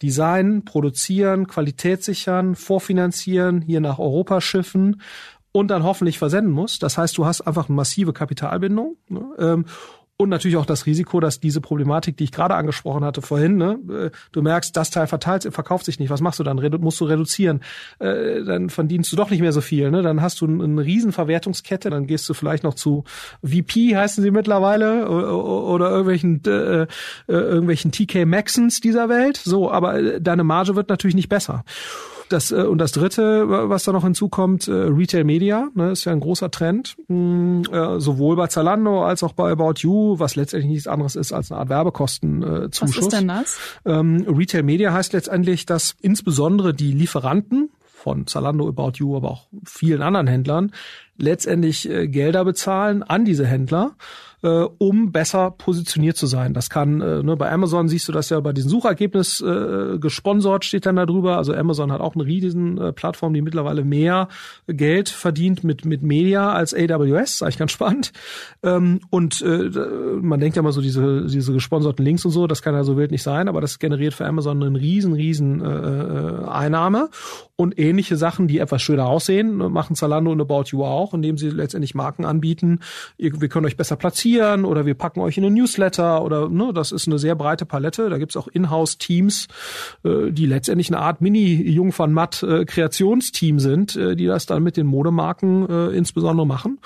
designen, produzieren, Qualität sichern, vorfinanzieren, hier nach Europa schiffen und dann hoffentlich versenden musst. Das heißt, du hast einfach eine massive Kapitalbindung. Ne? Und natürlich auch das Risiko, dass diese Problematik, die ich gerade angesprochen hatte vorhin, ne, äh, du merkst, das Teil verteilt, verkauft sich nicht. Was machst du dann? Redu musst du reduzieren. Äh, dann verdienst du doch nicht mehr so viel. Ne? Dann hast du eine riesen Verwertungskette. Dann gehst du vielleicht noch zu VP, heißen sie mittlerweile, oder, irgendwelchen äh, äh, irgendwelchen TK Maxons dieser Welt. So, aber äh, deine Marge wird natürlich nicht besser. Das, äh, und das dritte, was da noch hinzukommt, äh, Retail Media, ne, ist ja ein großer Trend, mh, mm, äh, sowohl bei Zalando als auch bei About You, was letztendlich nichts anderes ist als eine Art Werbekostenzuschuss. was ist denn das? Ähm, Retail Media heißt letztendlich, dass insbesondere die Lieferanten von Zalando, About You, aber auch vielen anderen Händlern letztendlich äh, Gelder bezahlen an diese Händler äh, um besser positioniert zu sein. Das kann, äh, ne, bei Amazon siehst du das ja bei diesem Suchergebnis äh, gesponsert, steht dann da drüber. Also Amazon hat auch eine riesen äh, Plattform, die mittlerweile mehr Geld verdient mit, mit Media als AWS, eigentlich ganz spannend. Ähm, und äh, man denkt ja mal so, diese, diese gesponserten Links und so, das kann ja so wild nicht sein, aber das generiert für Amazon einen riesen, riesen äh, äh Einnahme. Und ähnliche Sachen, die etwas schöner aussehen, machen Zalando und About You auch, indem sie letztendlich Marken anbieten. Wir können euch besser platzieren oder wir packen euch in einen Newsletter oder ne, das ist eine sehr breite Palette. Da gibt's auch Inhouse-Teams, äh, die letztendlich eine Art Mini-Jung von Matt äh, sind, äh, die das dann mit den Modemarken insbesondere machen.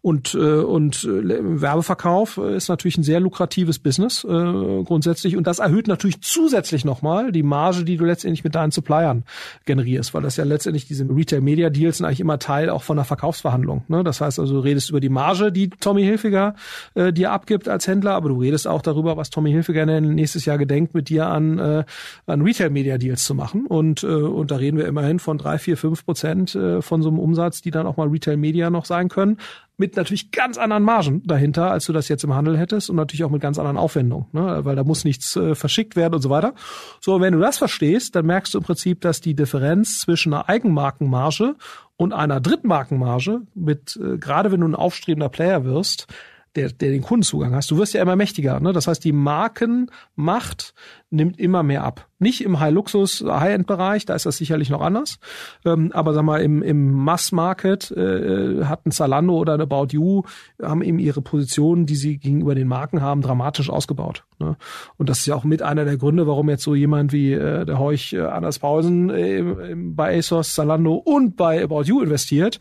Und, äh, und äh, Werbeverkauf ist natürlich ein sehr lukratives Business äh, grundsätzlich. Und das erhöht natürlich zusätzlich nochmal die Marge, die du letztendlich mit deinen Suppliern generierst, weil das ja letztendlich diese Retail-Media-Deals sind eigentlich immer Teil auch von der Verkaufsverhandlung. Ne? Das heißt also, du redest über die Marge, die Tommy Hilfiger äh, dir abgibt als Händler, aber du redest auch darüber, was Tommy Hilfiger nächstes Jahr gedenkt, mit dir an, äh, an Retail-Media-Deals zu machen. Und, äh, und da reden wir immerhin von drei, vier, fünf Prozent äh, von so einem Umsatz, die dann auch mal Retail-Media noch sein können mit natürlich ganz anderen Margen dahinter, als du das jetzt im Handel hättest und natürlich auch mit ganz anderen Aufwendungen, ne? weil da muss nichts äh, verschickt werden und so weiter. So, wenn du das verstehst, dann merkst du im Prinzip, dass die Differenz zwischen einer Eigenmarkenmarge und einer Drittmarkenmarge mit, äh, gerade wenn du ein aufstrebender Player wirst, der, der den Kundenzugang hast. Du wirst ja immer mächtiger. Ne? Das heißt, die Markenmacht nimmt immer mehr ab. Nicht im High-Luxus, High-End-Bereich, da ist das sicherlich noch anders. Ähm, aber sag mal, im, im Mass-Market äh, hat ein Zalando oder eine About You, haben eben ihre Position, die sie gegenüber den Marken haben, dramatisch ausgebaut. Ne? Und das ist ja auch mit einer der Gründe, warum jetzt so jemand wie äh, der Heuch äh, Anders Pausen äh, bei ASOS, Zalando und bei About You investiert,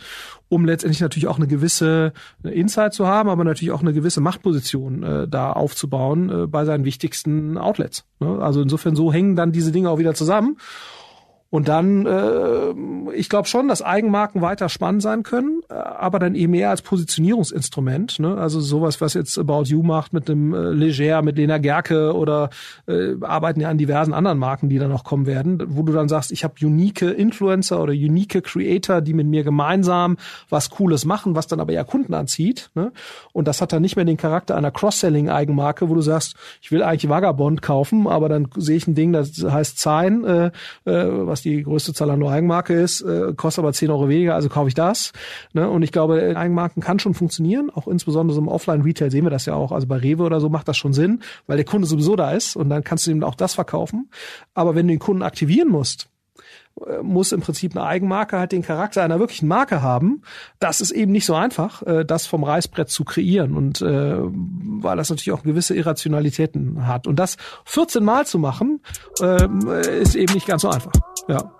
um letztendlich natürlich auch eine gewisse Insight zu haben, aber natürlich auch eine gewisse Machtposition äh, da aufzubauen äh, bei seinen wichtigsten Outlets. Ne? Also insofern so hängen dann diese Dinge auch wieder zusammen. Und dann, äh, ich glaube schon, dass Eigenmarken weiter spannend sein können, äh, aber dann eben eher als Positionierungsinstrument. Ne? Also sowas, was jetzt About You macht mit dem äh, Leger, mit Lena Gerke oder äh, arbeiten ja an diversen anderen Marken, die dann noch kommen werden, wo du dann sagst, ich habe unique Influencer oder unique Creator, die mit mir gemeinsam was Cooles machen, was dann aber eher Kunden anzieht. Ne? Und das hat dann nicht mehr den Charakter einer Cross-Selling-Eigenmarke, wo du sagst, ich will eigentlich Vagabond kaufen, aber dann sehe ich ein Ding, das heißt Zine, äh, äh, was was die größte Zalando Eigenmarke ist, äh, kostet aber 10 Euro weniger, also kaufe ich das. Ne? Und ich glaube, Eigenmarken kann schon funktionieren, auch insbesondere so im Offline-Retail sehen wir das ja auch. Also bei Rewe oder so macht das schon Sinn, weil der Kunde sowieso da ist und dann kannst du ihm auch das verkaufen. Aber wenn du den Kunden aktivieren musst, muss im Prinzip eine Eigenmarke halt den Charakter einer wirklichen Marke haben. Das ist eben nicht so einfach, äh, das vom Reißbrett zu kreieren und äh, weil das natürlich auch gewisse Irrationalitäten hat. Und das 14 Mal zu machen, ähm, ist eben nicht ganz so einfach. Ja.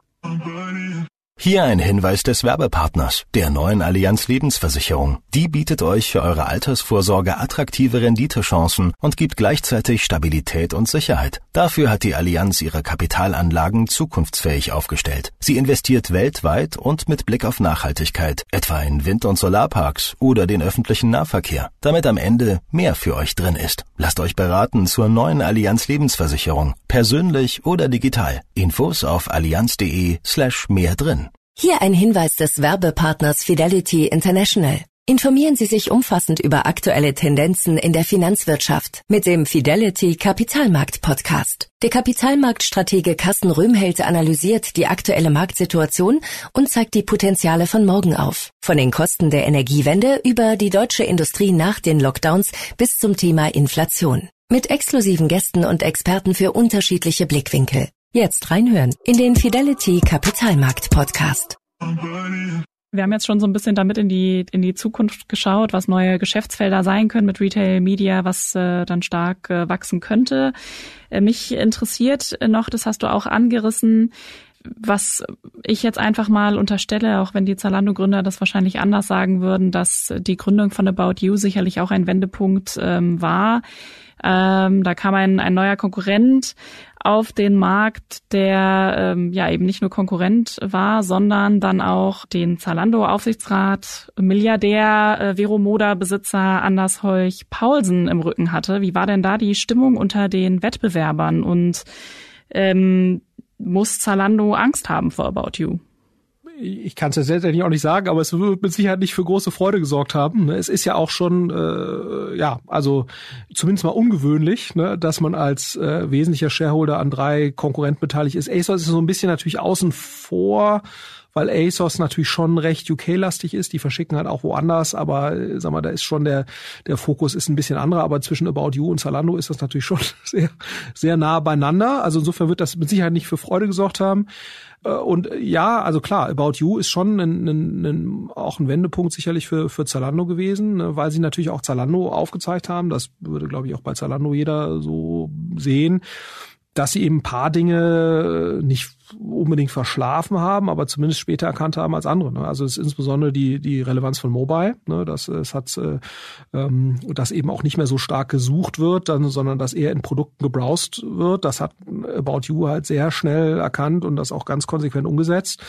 Hier ein Hinweis des Werbepartners, der neuen Allianz Lebensversicherung. Die bietet euch für eure Altersvorsorge attraktive Renditechancen und gibt gleichzeitig Stabilität und Sicherheit. Dafür hat die Allianz ihre Kapitalanlagen zukunftsfähig aufgestellt. Sie investiert weltweit und mit Blick auf Nachhaltigkeit, etwa in Wind- und Solarparks oder den öffentlichen Nahverkehr, damit am Ende mehr für euch drin ist. Lasst euch beraten zur neuen Allianz Lebensversicherung, persönlich oder digital. Infos auf allianz.de slash mehr drin. Hier ein Hinweis des Werbepartners Fidelity International. Informieren Sie sich umfassend über aktuelle Tendenzen in der Finanzwirtschaft mit dem Fidelity Kapitalmarkt Podcast. Der Kapitalmarktstratege Carsten Röhmheld analysiert die aktuelle Marktsituation und zeigt die Potenziale von morgen auf. Von den Kosten der Energiewende über die deutsche Industrie nach den Lockdowns bis zum Thema Inflation. Mit exklusiven Gästen und Experten für unterschiedliche Blickwinkel. Jetzt reinhören in den Fidelity Kapitalmarkt Podcast. Wir haben jetzt schon so ein bisschen damit in die in die Zukunft geschaut, was neue Geschäftsfelder sein können mit Retail Media, was äh, dann stark äh, wachsen könnte. Äh, mich interessiert noch, das hast du auch angerissen, was ich jetzt einfach mal unterstelle, auch wenn die Zalando-Gründer das wahrscheinlich anders sagen würden, dass die Gründung von About You sicherlich auch ein Wendepunkt ähm, war. Ähm, da kam ein, ein neuer Konkurrent auf den Markt, der ähm, ja eben nicht nur Konkurrent war, sondern dann auch den Zalando-Aufsichtsrat, Milliardär, äh, Vero Moda-Besitzer Anders Holch Paulsen im Rücken hatte. Wie war denn da die Stimmung unter den Wettbewerbern und ähm, muss Zalando Angst haben vor About You? Ich kann es ja selbstverständlich auch nicht sagen, aber es wird mit Sicherheit nicht für große Freude gesorgt haben. Ne? Es ist ja auch schon, äh, ja, also zumindest mal ungewöhnlich, ne, dass man als äh, wesentlicher Shareholder an drei Konkurrenten beteiligt ist. ASOS ist so ein bisschen natürlich außen vor, weil ASOS natürlich schon recht UK-lastig ist. Die verschicken halt auch woanders, aber äh, sag mal, da ist schon der der Fokus ist ein bisschen anderer. Aber zwischen About You und Zalando ist das natürlich schon sehr sehr nah beieinander. Also insofern wird das mit Sicherheit nicht für Freude gesorgt haben. Äh, und ja, also klar, About You ist schon ein, ein, ein, auch ein Wendepunkt sicherlich für, für Zalando gewesen, ne, weil sie natürlich auch Zalando aufgezeigt haben. Das würde, glaube ich, auch bei Zalando jeder so sehen, dass sie eben ein paar Dinge nicht unbedingt verschlafen haben, aber zumindest später erkannt haben als andere. Ne? Also es ist insbesondere die die Relevanz von Mobile, ne? dass es hat, äh, ähm, dass eben auch nicht mehr so stark gesucht wird, dann, sondern dass eher in Produkten gebrowst wird. Das hat About You halt sehr schnell erkannt und das auch ganz konsequent umgesetzt.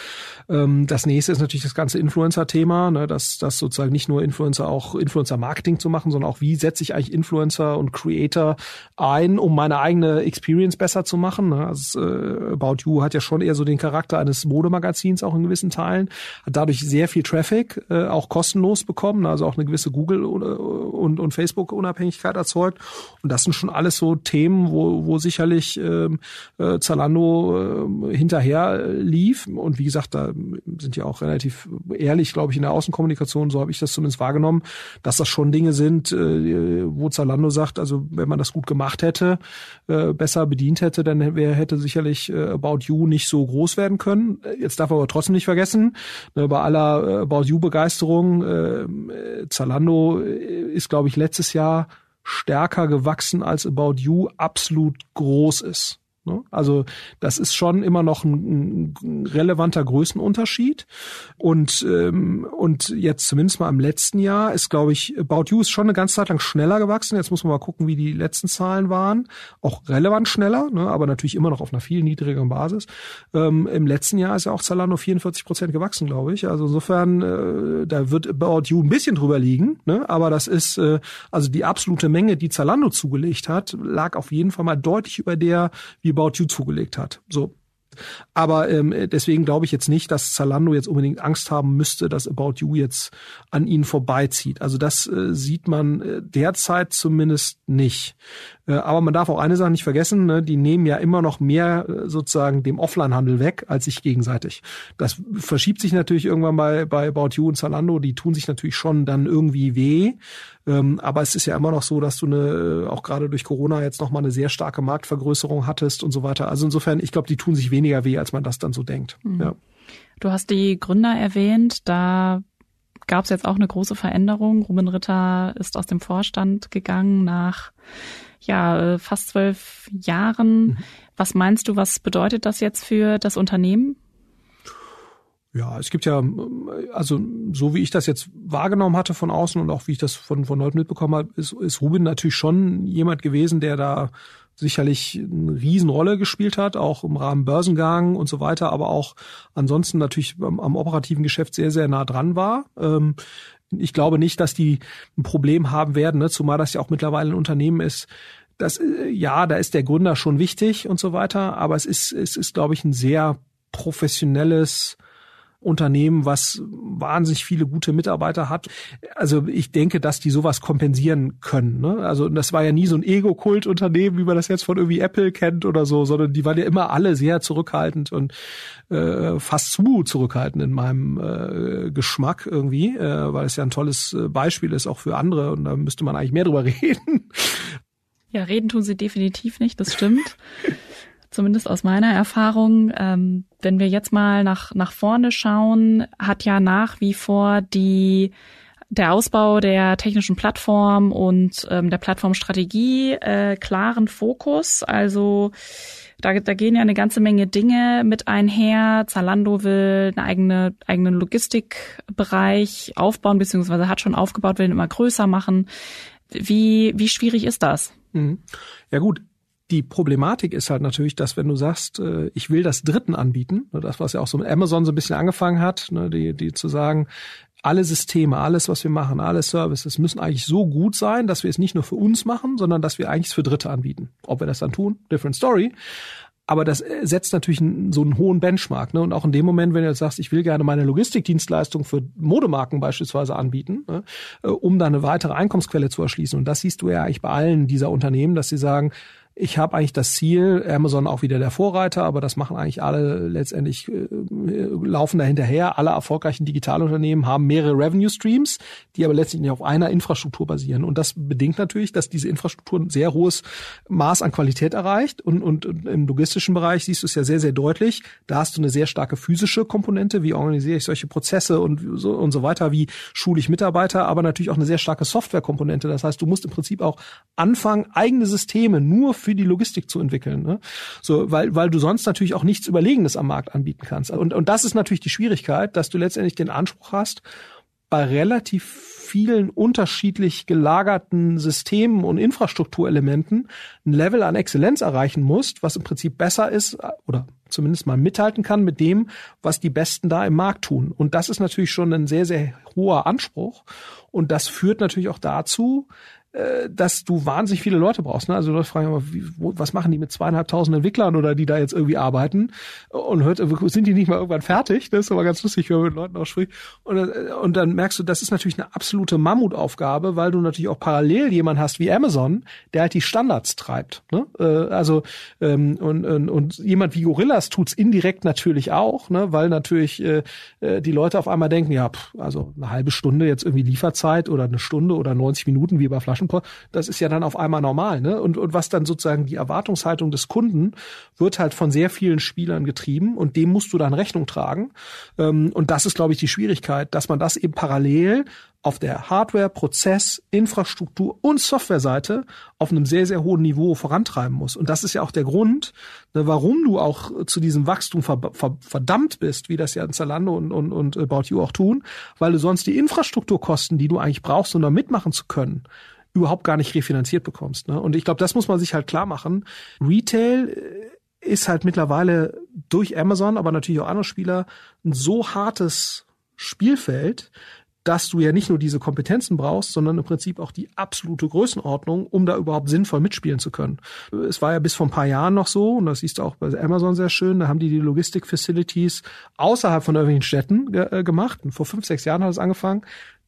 Ähm, das nächste ist natürlich das ganze Influencer-Thema, ne? dass das sozusagen nicht nur Influencer auch Influencer-Marketing zu machen, sondern auch wie setze ich eigentlich Influencer und Creator ein, um meine eigene Experience besser zu machen. Ne? Also äh, About You hat ja schon schon eher so den Charakter eines Modemagazins auch in gewissen Teilen, hat dadurch sehr viel Traffic äh, auch kostenlos bekommen, also auch eine gewisse Google- und, und Facebook-Unabhängigkeit erzeugt. Und das sind schon alles so Themen, wo, wo sicherlich ähm, äh, Zalando äh, hinterher lief. Und wie gesagt, da sind ja auch relativ ehrlich, glaube ich, in der Außenkommunikation, so habe ich das zumindest wahrgenommen, dass das schon Dinge sind, äh, wo Zalando sagt, also wenn man das gut gemacht hätte, äh, besser bedient hätte, dann wäre hätte sicherlich äh, About You nicht so groß werden können. Jetzt darf man aber trotzdem nicht vergessen, ne, bei aller äh, About You Begeisterung, äh, Zalando äh, ist, glaube ich, letztes Jahr stärker gewachsen als About You absolut groß ist. Ne? Also das ist schon immer noch ein, ein relevanter Größenunterschied. Und, ähm, und jetzt zumindest mal im letzten Jahr ist, glaube ich, About You ist schon eine ganze Zeit lang schneller gewachsen. Jetzt muss man mal gucken, wie die letzten Zahlen waren. Auch relevant schneller, ne? aber natürlich immer noch auf einer viel niedrigeren Basis. Ähm, Im letzten Jahr ist ja auch Zalando 44 Prozent gewachsen, glaube ich. Also insofern, äh, da wird About You ein bisschen drüber liegen. Ne? Aber das ist, äh, also die absolute Menge, die Zalando zugelegt hat, lag auf jeden Fall mal deutlich über der, wie About You zugelegt hat. So. Aber ähm, deswegen glaube ich jetzt nicht, dass Zalando jetzt unbedingt Angst haben müsste, dass About You jetzt an ihnen vorbeizieht. Also das äh, sieht man äh, derzeit zumindest nicht. Äh, aber man darf auch eine Sache nicht vergessen, ne, die nehmen ja immer noch mehr äh, sozusagen dem Offline-Handel weg als sich gegenseitig. Das verschiebt sich natürlich irgendwann bei, bei About You und Zalando, die tun sich natürlich schon dann irgendwie weh. Ähm, aber es ist ja immer noch so, dass du eine, auch gerade durch Corona jetzt nochmal eine sehr starke Marktvergrößerung hattest und so weiter. Also insofern, ich glaube, die tun sich weniger weh, als man das dann so denkt. Mhm. Ja. Du hast die Gründer erwähnt, da gab es jetzt auch eine große Veränderung. Ruben Ritter ist aus dem Vorstand gegangen nach ja, äh, fast zwölf Jahren. Mhm. Was meinst du, was bedeutet das jetzt für das Unternehmen? Ja, es gibt ja, also so wie ich das jetzt wahrgenommen hatte von außen und auch wie ich das von, von Leuten mitbekommen habe, ist, ist Ruben natürlich schon jemand gewesen, der da sicherlich eine Riesenrolle gespielt hat, auch im Rahmen Börsengang und so weiter, aber auch ansonsten natürlich am, am operativen Geschäft sehr, sehr nah dran war. Ähm, ich glaube nicht, dass die ein Problem haben werden, ne? zumal das ja auch mittlerweile ein Unternehmen ist, das, äh, ja, da ist der Gründer schon wichtig und so weiter, aber es ist, es ist, glaube ich, ein sehr professionelles, Unternehmen, was wahnsinnig viele gute Mitarbeiter hat. Also ich denke, dass die sowas kompensieren können. Ne? Also das war ja nie so ein Ego-Kult-Unternehmen, wie man das jetzt von irgendwie Apple kennt oder so, sondern die waren ja immer alle sehr zurückhaltend und äh, fast zu zurückhaltend in meinem äh, Geschmack irgendwie, äh, weil es ja ein tolles äh, Beispiel ist auch für andere und da müsste man eigentlich mehr drüber reden. Ja, reden tun sie definitiv nicht, das stimmt. Zumindest aus meiner Erfahrung. Ähm, wenn wir jetzt mal nach, nach vorne schauen, hat ja nach wie vor die der Ausbau der technischen Plattform und ähm, der Plattformstrategie äh, klaren Fokus. Also da, da gehen ja eine ganze Menge Dinge mit einher. Zalando will einen eigene, eigenen Logistikbereich aufbauen, beziehungsweise hat schon aufgebaut, will ihn immer größer machen. Wie, wie schwierig ist das? Mhm. Ja gut, die Problematik ist halt natürlich, dass wenn du sagst, äh, ich will das Dritten anbieten, ne, das was ja auch so mit Amazon so ein bisschen angefangen hat, ne, die, die zu sagen, alle Systeme, alles, was wir machen, alle Services müssen eigentlich so gut sein, dass wir es nicht nur für uns machen, sondern dass wir eigentlich es für Dritte anbieten. Ob wir das dann tun, different story. Aber das äh, setzt natürlich so einen hohen Benchmark. Ne? Und auch in dem Moment, wenn du jetzt sagst, ich will gerne meine Logistikdienstleistung für Modemarken beispielsweise anbieten, ne? Äh, um da eine weitere Einkommensquelle zu erschließen. Und das siehst du ja eigentlich bei allen dieser Unternehmen, dass sie sagen, ich habe eigentlich das Ziel, Amazon auch wieder der Vorreiter, aber das machen eigentlich alle letztendlich, äh, laufen da hinterher. Alle erfolgreichen Digitalunternehmen haben mehrere Revenue Streams, die aber letztendlich auf einer Infrastruktur basieren. Und das bedingt natürlich, dass diese Infrastruktur ein sehr hohes Maß an Qualität erreicht. Und, und, im logistischen Bereich siehst du es ja sehr, sehr deutlich. Da hast du eine sehr starke physische Komponente. Wie organisiere ich solche Prozesse und so, und so weiter? Wie schule ich Mitarbeiter? Aber natürlich auch eine sehr starke Softwarekomponente. Das heißt, du musst im Prinzip auch anfangen, eigene Systeme nur für die Logistik zu entwickeln. Ne? So, weil, weil du sonst natürlich auch nichts Überlegenes am Markt anbieten kannst. Und, und das ist natürlich die Schwierigkeit, dass du letztendlich den Anspruch hast, bei relativ vielen unterschiedlich gelagerten Systemen und Infrastrukturelementen ein Level an Exzellenz erreichen musst, was im Prinzip besser ist oder zumindest mal mithalten kann mit dem, was die Besten da im Markt tun. Und das ist natürlich schon ein sehr, sehr hoher Anspruch. Und das führt natürlich auch dazu, äh, dass du wahnsinnig viele Leute brauchst. Ne? Also Leute fragen immer, wie, wo, was machen die mit zweieinhalbtausend Entwicklern oder die da jetzt irgendwie arbeiten? Und hört, sind die nicht mal irgendwann fertig? Das ist aber ganz lustig, wenn man mit Leuten auch spricht. Und, äh, und dann merkst du, das ist natürlich eine absolute Mammutaufgabe, weil du natürlich auch parallel jemand hast wie Amazon, der halt die Standards treibt. Ne? Äh, also ähm, und, und, und jemand wie Gorillas tut's indirekt natürlich auch, ne? weil natürlich äh, äh die Leute auf einmal denken, ja, pff, also eine halbe Stunde jetzt irgendwie Lieferzeit oder eine Stunde oder 90 Minuten wie bei Flaschenpost, das ist ja dann auf einmal normal. Ne? Und, und was dann sozusagen die Erwartungshaltung des Kunden wird halt von sehr vielen Spielern getrieben und dem musst du dann Rechnung tragen. Ähm, und das ist, glaube ich, die Schwierigkeit, dass man das eben parallel auf der Hardware, Prozess, Infrastruktur und Softwareseite auf einem sehr, sehr hohen Niveau vorantreiben muss. Und das ist ja auch der Grund, ne, warum du auch zu diesem Wachstum verdammt bist, wie das ja in Zalando und, und, und About You auch tun, weil du sonst die Infrastrukturkosten, die du eigentlich brauchst, um da mitmachen zu können, überhaupt gar nicht refinanziert bekommst. Ne? Und ich glaube, das muss man sich halt klar machen. Retail äh, ist halt mittlerweile durch Amazon, aber natürlich auch andere Spieler ein so hartes Spielfeld, dass du ja nicht nur diese Kompetenzen brauchst, sondern im Prinzip auch die absolute Größenordnung, um da überhaupt sinnvoll mitspielen zu können. Es war ja bis vor ein paar Jahren noch so, und das siehst du auch bei Amazon sehr schön, da haben die die Logistik-Facilities außerhalb von irgendwelchen Städten ge äh, gemacht. Und vor fünf, sechs Jahren hat es angefangen,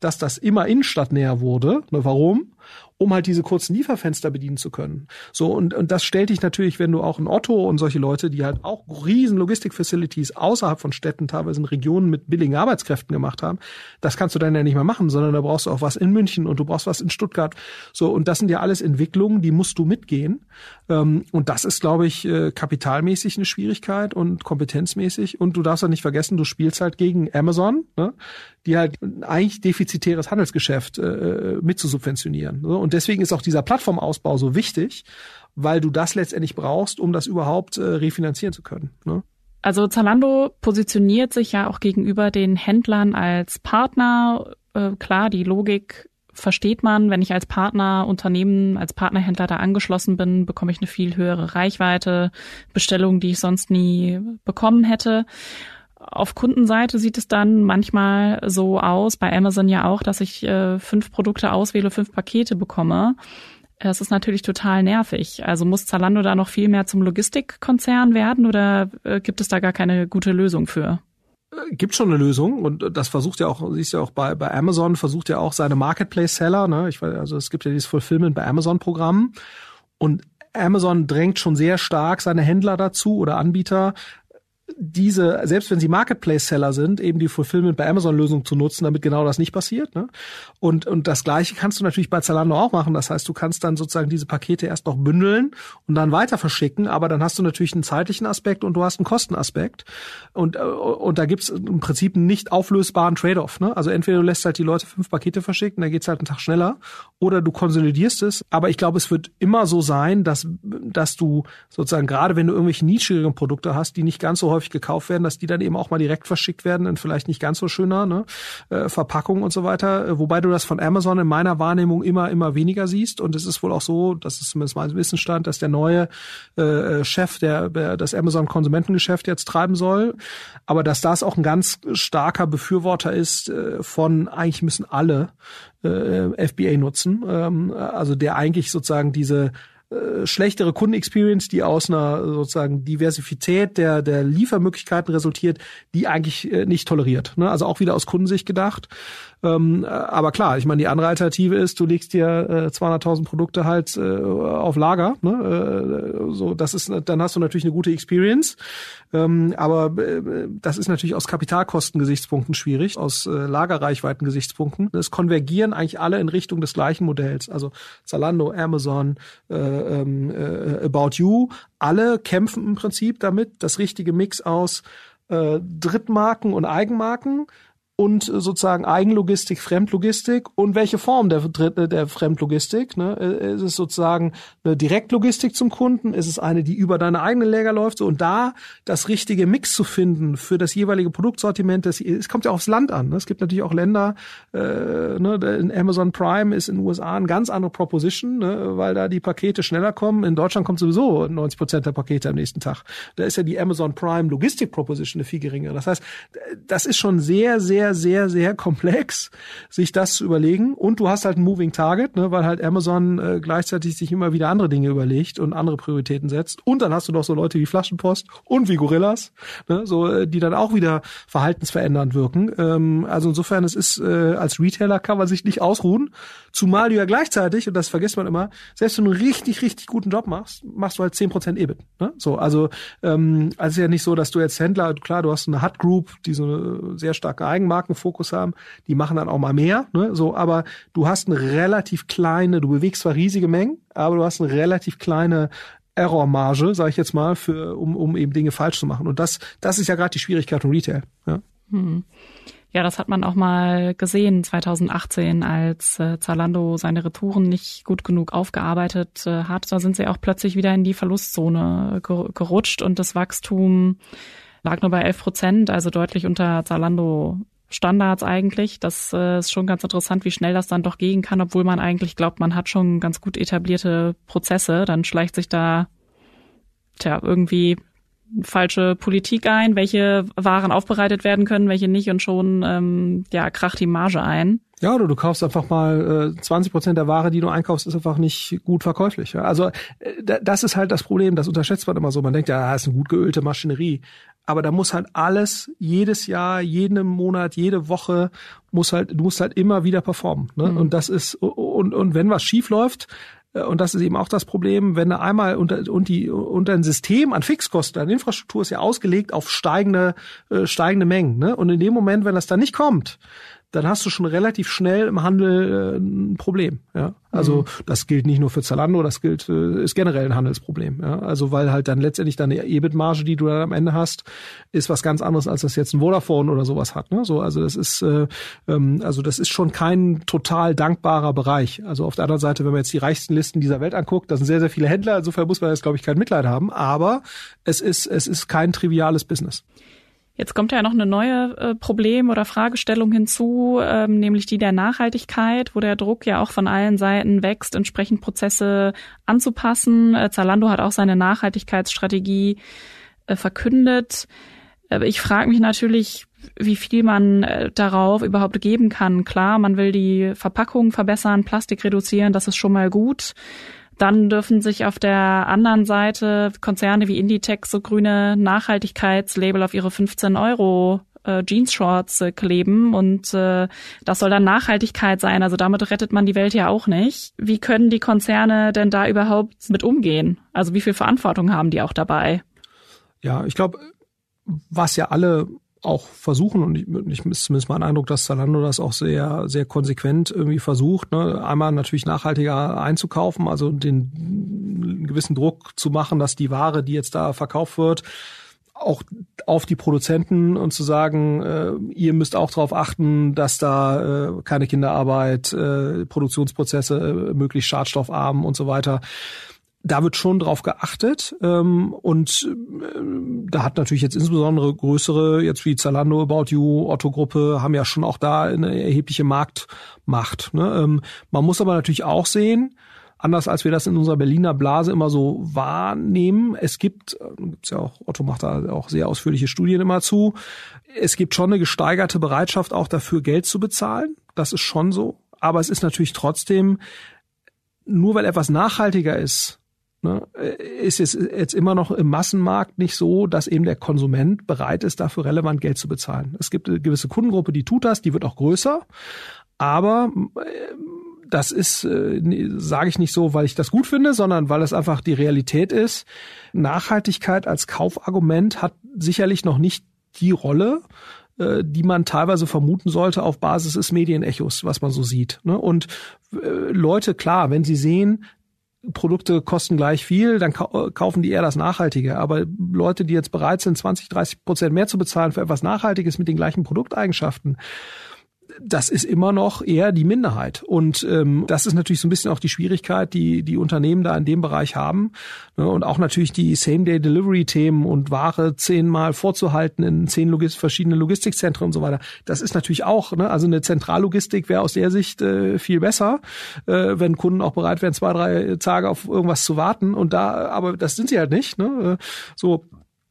dass das immer innenstadtnäher wurde. Warum? um halt diese kurzen Lieferfenster bedienen zu können. So, und, und das stellt dich natürlich, wenn du auch ein Otto und solche Leute, die halt auch riesen Logistik-Facilities außerhalb von Städten, teilweise in Regionen mit billigen Arbeitskräften gemacht haben, das kannst du dann ja nicht mehr machen, sondern da brauchst du auch was in München und du brauchst was in Stuttgart. So, und das sind ja alles Entwicklungen, die musst du mitgehen. Ähm, und das ist, glaube ich, äh, kapitalmäßig eine Schwierigkeit und kompetenzmäßig. Und du darfst auch nicht vergessen, du spielst halt gegen Amazon, ne? Die halt eigentlich defizitäres Handelsgeschäft äh, mit zu subventionieren. Ne? Und deswegen ist auch dieser Plattformausbau so wichtig, weil du das letztendlich brauchst, um das überhaupt äh, refinanzieren zu können. Ne? Also Zalando positioniert sich ja auch gegenüber den Händlern als Partner. Äh, klar, die Logik versteht man, wenn ich als Partner Unternehmen, als Partnerhändler da angeschlossen bin, bekomme ich eine viel höhere Reichweite, Bestellungen, die ich sonst nie bekommen hätte. Auf Kundenseite sieht es dann manchmal so aus, bei Amazon ja auch, dass ich äh, fünf Produkte auswähle, fünf Pakete bekomme. Es ist natürlich total nervig. Also muss Zalando da noch viel mehr zum Logistikkonzern werden oder äh, gibt es da gar keine gute Lösung für? Äh, gibt schon eine Lösung und das versucht ja auch, siehst ja auch bei, bei Amazon, versucht ja auch seine Marketplace-Seller, ne? Ich weiß, also es gibt ja dieses Fulfillment bei Amazon-Programm und Amazon drängt schon sehr stark seine Händler dazu oder Anbieter, diese, selbst wenn sie Marketplace-Seller sind, eben die Fulfillment bei Amazon-Lösung zu nutzen, damit genau das nicht passiert. Ne? Und, und das Gleiche kannst du natürlich bei Zalando auch machen. Das heißt, du kannst dann sozusagen diese Pakete erst noch bündeln und dann weiter verschicken, aber dann hast du natürlich einen zeitlichen Aspekt und du hast einen Kostenaspekt. Und, und da gibt's im Prinzip einen nicht auflösbaren Trade-off. Ne? Also entweder du lässt halt die Leute fünf Pakete verschicken, dann geht's halt einen Tag schneller, oder du konsolidierst es. Aber ich glaube, es wird immer so sein, dass, dass du sozusagen, gerade wenn du irgendwelche niedrigeren Produkte hast, die nicht ganz so häufig gekauft werden, dass die dann eben auch mal direkt verschickt werden in vielleicht nicht ganz so schöner ne, äh, Verpackung und so weiter. Äh, wobei du das von Amazon in meiner Wahrnehmung immer, immer weniger siehst. Und es ist wohl auch so, das ist zumindest mein Wissensstand, dass der neue äh, Chef, der, der das Amazon-Konsumentengeschäft jetzt treiben soll, aber dass das auch ein ganz starker Befürworter ist äh, von, eigentlich müssen alle äh, FBA nutzen. Ähm, also der eigentlich sozusagen diese äh, schlechtere Kundenexperience, die aus einer sozusagen Diversität der, der Liefermöglichkeiten resultiert, die eigentlich äh, nicht toleriert. Ne? Also auch wieder aus Kundensicht gedacht. Ähm, aber klar, ich meine, die andere Alternative ist, du legst dir äh, 200.000 Produkte halt äh, auf Lager. Ne? Äh, so, das ist, dann hast du natürlich eine gute Experience. Ähm, aber äh, das ist natürlich aus Kapitalkostengesichtspunkten schwierig, aus äh, Lagerreichweiten-Gesichtspunkten. Es konvergieren eigentlich alle in Richtung des gleichen Modells. Also Zalando, Amazon, äh, äh, About You, alle kämpfen im Prinzip damit, das richtige Mix aus äh, Drittmarken und Eigenmarken und sozusagen Eigenlogistik, Fremdlogistik und welche Form der, der Fremdlogistik. Ne? Ist es sozusagen eine Direktlogistik zum Kunden? Ist es eine, die über deine eigene Läger läuft? So, und da das richtige Mix zu finden für das jeweilige Produktsortiment, das, es kommt ja aufs Land an. Ne? Es gibt natürlich auch Länder, äh, ne, in Amazon Prime ist in den USA eine ganz andere Proposition, ne, weil da die Pakete schneller kommen. In Deutschland kommt sowieso 90 Prozent der Pakete am nächsten Tag. Da ist ja die Amazon Prime Logistik Proposition eine viel geringere. Das heißt, das ist schon sehr, sehr sehr, sehr, sehr komplex, sich das zu überlegen. Und du hast halt ein Moving Target, ne, weil halt Amazon äh, gleichzeitig sich immer wieder andere Dinge überlegt und andere Prioritäten setzt. Und dann hast du noch so Leute wie Flaschenpost und wie Gorillas, ne, so äh, die dann auch wieder verhaltensverändernd wirken. Ähm, also insofern, es ist äh, als Retailer kann man sich nicht ausruhen, zumal du ja gleichzeitig und das vergisst man immer, selbst wenn du einen richtig, richtig guten Job machst, machst du halt zehn Prozent EBIT. Ne? So, also ähm, also es ist ja nicht so, dass du jetzt Händler, klar, du hast eine Hut Group, die so eine sehr starke Eigenmarkenfokus haben, die machen dann auch mal mehr, ne? So, aber du hast eine relativ kleine, du bewegst zwar riesige Mengen, aber du hast eine relativ kleine Errormarge, sage ich jetzt mal, für um, um eben Dinge falsch zu machen. Und das, das ist ja gerade die Schwierigkeit von Retail. Ja. Hm. Ja, das hat man auch mal gesehen 2018, als äh, Zalando seine Retouren nicht gut genug aufgearbeitet äh, hat. Da sind sie auch plötzlich wieder in die Verlustzone ger gerutscht und das Wachstum lag nur bei 11 Prozent, also deutlich unter Zalando Standards eigentlich. Das äh, ist schon ganz interessant, wie schnell das dann doch gehen kann, obwohl man eigentlich glaubt, man hat schon ganz gut etablierte Prozesse. Dann schleicht sich da tja, irgendwie falsche Politik ein, welche Waren aufbereitet werden können, welche nicht und schon ähm, ja kracht die Marge ein. Ja, oder du kaufst einfach mal äh, 20 Prozent der Ware, die du einkaufst, ist einfach nicht gut verkäuflich. Ja? Also äh, das ist halt das Problem, das unterschätzt man immer so. Man denkt, ja, das ist eine gut geölte Maschinerie. Aber da muss halt alles, jedes Jahr, jeden Monat, jede Woche, muss halt, du musst halt immer wieder performen. Ne? Mhm. Und das ist, und, und wenn was schief läuft, äh, und das ist eben auch das Problem, wenn da einmal unter, und die, unter ein System an Fixkosten, an Infrastruktur ist ja ausgelegt auf steigende, äh, steigende Mengen. Ne? Und in dem Moment, wenn das da nicht kommt, dann hast du schon relativ schnell im Handel äh, ein Problem. Ja? Also mhm. das gilt nicht nur für Zalando, das gilt äh, ist generell ein Handelsproblem. Ja? Also weil halt dann letztendlich deine EBIT-Marge, die du dann am Ende hast, ist was ganz anderes, als das jetzt ein Vodafone oder sowas hat. Ne? So, also das ist äh, ähm, also das ist schon kein total dankbarer Bereich. Also auf der anderen Seite, wenn man jetzt die reichsten Listen dieser Welt anguckt, da sind sehr sehr viele Händler. Insofern muss man jetzt glaube ich kein Mitleid haben. Aber es ist es ist kein triviales Business. Jetzt kommt ja noch eine neue äh, Problem- oder Fragestellung hinzu, ähm, nämlich die der Nachhaltigkeit, wo der Druck ja auch von allen Seiten wächst, entsprechend Prozesse anzupassen. Äh, Zalando hat auch seine Nachhaltigkeitsstrategie äh, verkündet. Äh, ich frage mich natürlich, wie viel man äh, darauf überhaupt geben kann. Klar, man will die Verpackung verbessern, Plastik reduzieren, das ist schon mal gut. Dann dürfen sich auf der anderen Seite Konzerne wie Inditex so grüne Nachhaltigkeitslabel auf ihre 15 Euro äh, Jeans-Shorts äh, kleben und äh, das soll dann Nachhaltigkeit sein. Also damit rettet man die Welt ja auch nicht. Wie können die Konzerne denn da überhaupt mit umgehen? Also wie viel Verantwortung haben die auch dabei? Ja, ich glaube, was ja alle auch versuchen und ich, ich zumindest mein Eindruck, dass Zalando das auch sehr sehr konsequent irgendwie versucht, ne? einmal natürlich nachhaltiger einzukaufen, also den gewissen Druck zu machen, dass die Ware, die jetzt da verkauft wird, auch auf die Produzenten und zu sagen, äh, ihr müsst auch darauf achten, dass da äh, keine Kinderarbeit, äh, Produktionsprozesse äh, möglichst schadstoffarm und so weiter da wird schon drauf geachtet ähm, und äh, da hat natürlich jetzt insbesondere größere, jetzt wie Zalando, About You, Otto Gruppe, haben ja schon auch da eine erhebliche Marktmacht. Ne? Ähm, man muss aber natürlich auch sehen, anders als wir das in unserer Berliner Blase immer so wahrnehmen, es gibt, äh, gibt's ja auch, Otto macht da auch sehr ausführliche Studien immer zu, es gibt schon eine gesteigerte Bereitschaft auch dafür Geld zu bezahlen, das ist schon so, aber es ist natürlich trotzdem, nur weil etwas nachhaltiger ist, ist es jetzt immer noch im Massenmarkt nicht so, dass eben der Konsument bereit ist, dafür relevant Geld zu bezahlen. Es gibt eine gewisse Kundengruppe, die tut das, die wird auch größer, aber äh, das ist, äh, sage ich nicht so, weil ich das gut finde, sondern weil es einfach die Realität ist. Nachhaltigkeit als Kaufargument hat sicherlich noch nicht die Rolle, äh, die man teilweise vermuten sollte auf Basis des Medienechos, was man so sieht. Ne? Und Leute, klar, wenn sie sehen, Produkte kosten gleich viel, dann kaufen die eher das Nachhaltige. Aber Leute, die jetzt bereit sind, 20, 30 Prozent mehr zu bezahlen für etwas Nachhaltiges mit den gleichen Produkteigenschaften, das ist immer noch eher die Minderheit. Und ähm, das ist natürlich so ein bisschen auch die Schwierigkeit, die die Unternehmen da in dem Bereich haben. Ne? Und auch natürlich die Same-Day-Delivery-Themen und Ware zehnmal vorzuhalten in zehn Logis verschiedene Logistikzentren und so weiter. Das ist natürlich auch, ne? also eine Zentrallogistik wäre aus der Sicht äh, viel besser, äh, wenn Kunden auch bereit wären, zwei, drei Tage auf irgendwas zu warten. Und da, aber das sind sie halt nicht. Ne? Äh, so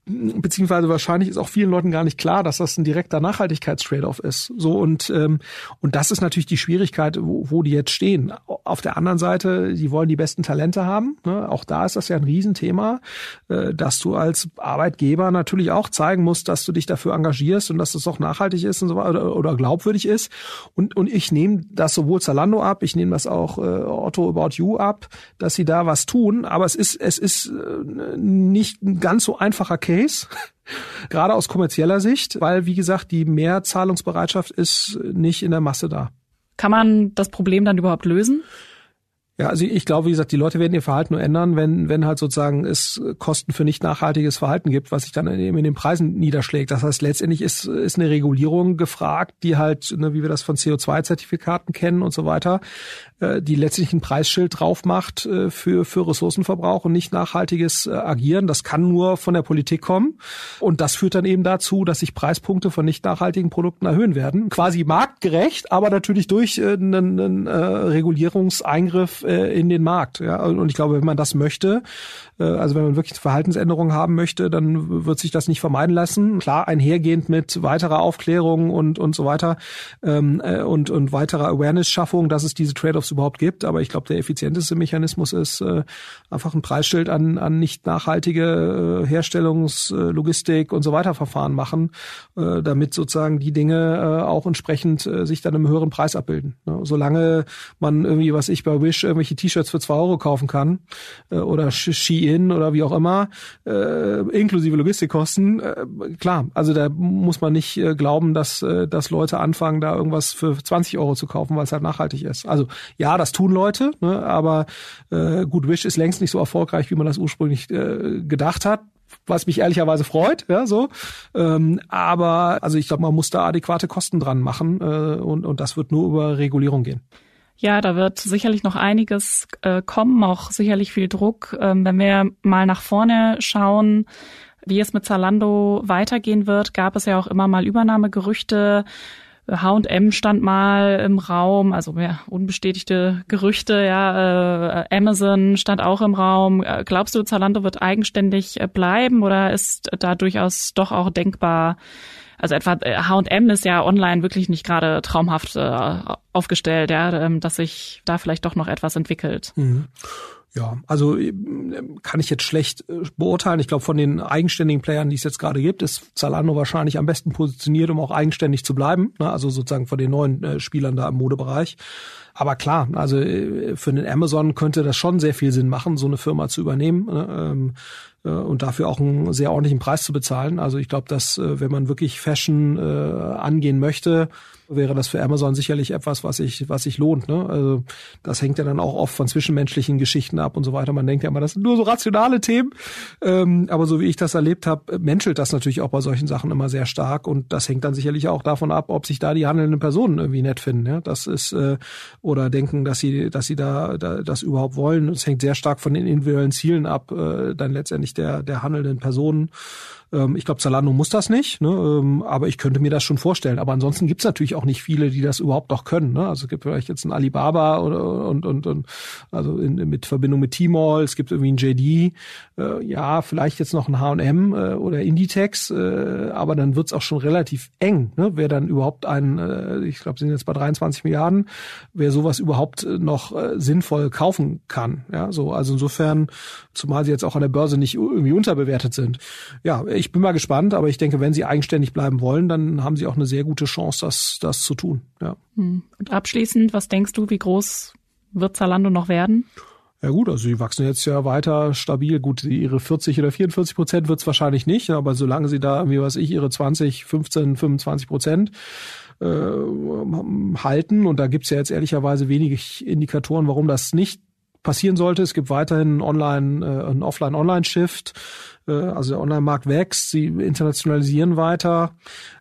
beziehungsweise wahrscheinlich ist auch vielen Leuten gar nicht klar, dass das ein direkter Nachhaltigkeitstrade-off ist. So und ähm, und das ist natürlich die Schwierigkeit, wo, wo die jetzt stehen. Auf der anderen Seite, die wollen die besten Talente haben. Ne? Auch da ist das ja ein Riesenthema, äh, dass du als Arbeitgeber natürlich auch zeigen musst, dass du dich dafür engagierst und dass das auch nachhaltig ist und so oder, oder glaubwürdig ist. Und und ich nehme das sowohl Zalando ab, ich nehme das auch äh, Otto About You ab, dass sie da was tun. Aber es ist es ist äh, nicht ein ganz so einfacher Case Case, gerade aus kommerzieller Sicht, weil, wie gesagt, die Mehrzahlungsbereitschaft ist nicht in der Masse da. Kann man das Problem dann überhaupt lösen? Ja, also ich glaube, wie gesagt, die Leute werden ihr Verhalten nur ändern, wenn, wenn halt sozusagen es Kosten für nicht nachhaltiges Verhalten gibt, was sich dann eben in den Preisen niederschlägt. Das heißt, letztendlich ist, ist eine Regulierung gefragt, die halt, ne, wie wir das von CO2-Zertifikaten kennen und so weiter, äh, die letztlich ein Preisschild drauf macht äh, für, für Ressourcenverbrauch und nicht nachhaltiges äh, Agieren. Das kann nur von der Politik kommen. Und das führt dann eben dazu, dass sich Preispunkte von nicht nachhaltigen Produkten erhöhen werden. Quasi marktgerecht, aber natürlich durch einen, einen äh, Regulierungseingriff äh, in den Markt. Ja? Und ich glaube, wenn man das möchte, äh, also wenn man wirklich Verhaltensänderungen haben möchte, dann wird sich das nicht vermeiden lassen. Klar, einhergehend mit weiterer Aufklärung und und so weiter ähm, äh, und und weiterer Awareness-Schaffung, dass es diese Trade-offs überhaupt gibt. Aber ich glaube, der effizienteste Mechanismus ist äh, einfach ein Preisschild an an nicht nachhaltige äh, Herstellungs-, äh, Logistik und so weiter Verfahren machen, äh, damit sozusagen die Dinge äh, auch entsprechend äh, sich dann im höheren Preis abbilden. Ne? Solange man irgendwie, was ich bei Wish irgendwelche T-Shirts für zwei Euro kaufen kann äh, oder Ski-In oder wie auch immer, äh, inklusive Logistikkosten, äh, klar, also da muss man nicht äh, glauben, dass, äh, dass Leute anfangen, da irgendwas für 20 Euro zu kaufen, weil es halt nachhaltig ist. Also ja, das tun Leute, ne, aber äh, gut, Wish ist längst nicht so erfolgreich, wie man das ursprünglich äh, gedacht hat was mich ehrlicherweise freut, ja, so. Ähm, aber also ich glaube, man muss da adäquate Kosten dran machen äh, und, und das wird nur über Regulierung gehen. Ja, da wird sicherlich noch einiges äh, kommen, auch sicherlich viel Druck. Ähm, wenn wir mal nach vorne schauen, wie es mit Zalando weitergehen wird, gab es ja auch immer mal Übernahmegerüchte. H&M stand mal im Raum, also mehr unbestätigte Gerüchte, ja, äh, Amazon stand auch im Raum. Äh, glaubst du, Zalando wird eigenständig äh, bleiben oder ist da durchaus doch auch denkbar, also etwa H&M ist ja online wirklich nicht gerade traumhaft äh, aufgestellt, ja, ähm, dass sich da vielleicht doch noch etwas entwickelt. Mhm. Ja, also äh, kann ich jetzt schlecht äh, beurteilen. Ich glaube, von den eigenständigen Playern, die es jetzt gerade gibt, ist Zalando wahrscheinlich am besten positioniert, um auch eigenständig zu bleiben. Ne? Also sozusagen von den neuen Spielern da im Modebereich. Aber klar, also für den Amazon könnte das schon sehr viel Sinn machen, so eine Firma zu übernehmen. Äh, und dafür auch einen sehr ordentlichen Preis zu bezahlen. Also ich glaube, dass äh, wenn man wirklich Fashion äh, angehen möchte, wäre das für Amazon sicherlich etwas, was sich was sich lohnt. Ne? Also das hängt ja dann auch oft von zwischenmenschlichen Geschichten ab und so weiter. Man denkt ja immer, das sind nur so rationale Themen, ähm, aber so wie ich das erlebt habe, menschelt das natürlich auch bei solchen Sachen immer sehr stark und das hängt dann sicherlich auch davon ab, ob sich da die handelnden Personen irgendwie nett finden. Ja? Das ist äh, oder denken, dass sie dass sie da, da das überhaupt wollen. Es hängt sehr stark von den individuellen Zielen ab, äh, dann letztendlich der der handelnden Personen. Ähm, ich glaube, Zalando muss das nicht, ne? Ähm, aber ich könnte mir das schon vorstellen. Aber ansonsten gibt es natürlich auch nicht viele, die das überhaupt noch können. Ne? Also es gibt vielleicht jetzt ein Alibaba oder, und, und, und also in, mit Verbindung mit Tmall, es gibt irgendwie ein JD, äh, ja, vielleicht jetzt noch ein H&M äh, oder Inditex, äh, aber dann wird's auch schon relativ eng, ne? wer dann überhaupt ein, äh, ich glaube, sind jetzt bei 23 Milliarden, wer sowas überhaupt noch äh, sinnvoll kaufen kann. Ja, so also insofern, zumal sie jetzt auch an der Börse nicht irgendwie unterbewertet sind. Ja, ich ich bin mal gespannt, aber ich denke, wenn sie eigenständig bleiben wollen, dann haben sie auch eine sehr gute Chance, das, das zu tun. Ja. Hm. Und abschließend, was denkst du, wie groß wird Zalando noch werden? Ja gut, also die wachsen jetzt ja weiter stabil. Gut, ihre 40 oder 44 Prozent wird es wahrscheinlich nicht, aber solange sie da, wie weiß ich, ihre 20, 15, 25 Prozent äh, halten, und da gibt's ja jetzt ehrlicherweise wenig Indikatoren, warum das nicht passieren sollte. Es gibt weiterhin Online, äh, ein Offline-Online-Shift. Äh, also der Online-Markt wächst, sie internationalisieren weiter.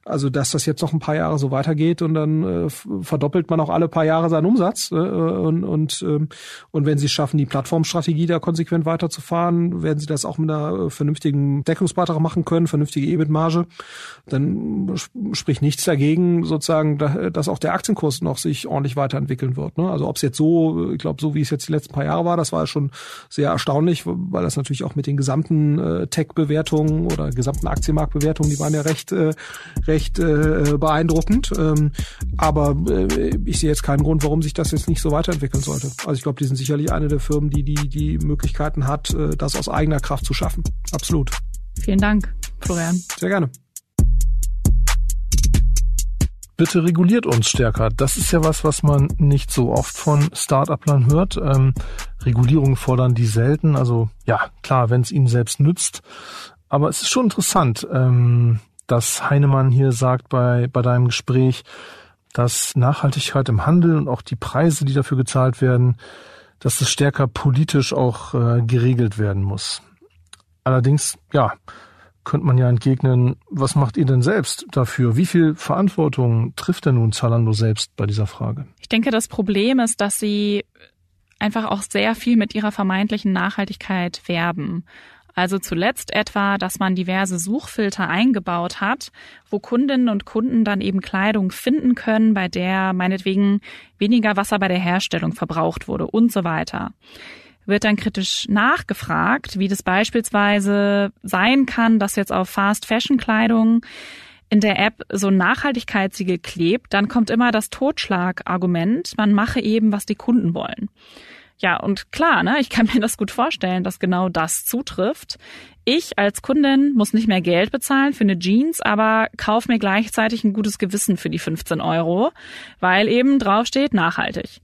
Also dass das jetzt noch ein paar Jahre so weitergeht und dann äh, verdoppelt man auch alle paar Jahre seinen Umsatz. Äh, und, und, ähm, und wenn sie es schaffen, die Plattformstrategie da konsequent weiterzufahren, werden sie das auch mit einer vernünftigen Deckungsbeitrag machen können, vernünftige EBIT-Marge. Dann spricht nichts dagegen, sozusagen, dass auch der Aktienkurs noch sich ordentlich weiterentwickeln wird. Ne? Also ob es jetzt so, ich glaube, so wie es jetzt die letzten paar Jahre war, das war schon sehr erstaunlich, weil das natürlich auch mit den gesamten Tech-Bewertungen oder gesamten Aktienmarktbewertungen, die waren ja recht, äh, recht äh, beeindruckend. Ähm, aber äh, ich sehe jetzt keinen Grund, warum sich das jetzt nicht so weiterentwickeln sollte. Also ich glaube, die sind sicherlich eine der Firmen, die die, die Möglichkeiten hat, äh, das aus eigener Kraft zu schaffen. Absolut. Vielen Dank, Florian. Sehr gerne bitte reguliert uns stärker. Das ist ja was, was man nicht so oft von Start-uplern hört. Ähm, Regulierungen fordern die selten. Also ja, klar, wenn es ihnen selbst nützt. Aber es ist schon interessant, ähm, dass Heinemann hier sagt bei, bei deinem Gespräch, dass Nachhaltigkeit im Handel und auch die Preise, die dafür gezahlt werden, dass es stärker politisch auch äh, geregelt werden muss. Allerdings, ja, könnte man ja entgegnen, was macht ihr denn selbst dafür? Wie viel Verantwortung trifft denn nun Zalando selbst bei dieser Frage? Ich denke, das Problem ist, dass sie einfach auch sehr viel mit ihrer vermeintlichen Nachhaltigkeit werben. Also zuletzt etwa, dass man diverse Suchfilter eingebaut hat, wo Kundinnen und Kunden dann eben Kleidung finden können, bei der meinetwegen weniger Wasser bei der Herstellung verbraucht wurde und so weiter wird dann kritisch nachgefragt, wie das beispielsweise sein kann, dass jetzt auf Fast Fashion Kleidung in der App so ein Nachhaltigkeitssiegel klebt, dann kommt immer das Totschlagargument, man mache eben, was die Kunden wollen. Ja, und klar, ne, ich kann mir das gut vorstellen, dass genau das zutrifft. Ich als Kundin muss nicht mehr Geld bezahlen für eine Jeans, aber kauf mir gleichzeitig ein gutes Gewissen für die 15 Euro, weil eben draufsteht nachhaltig.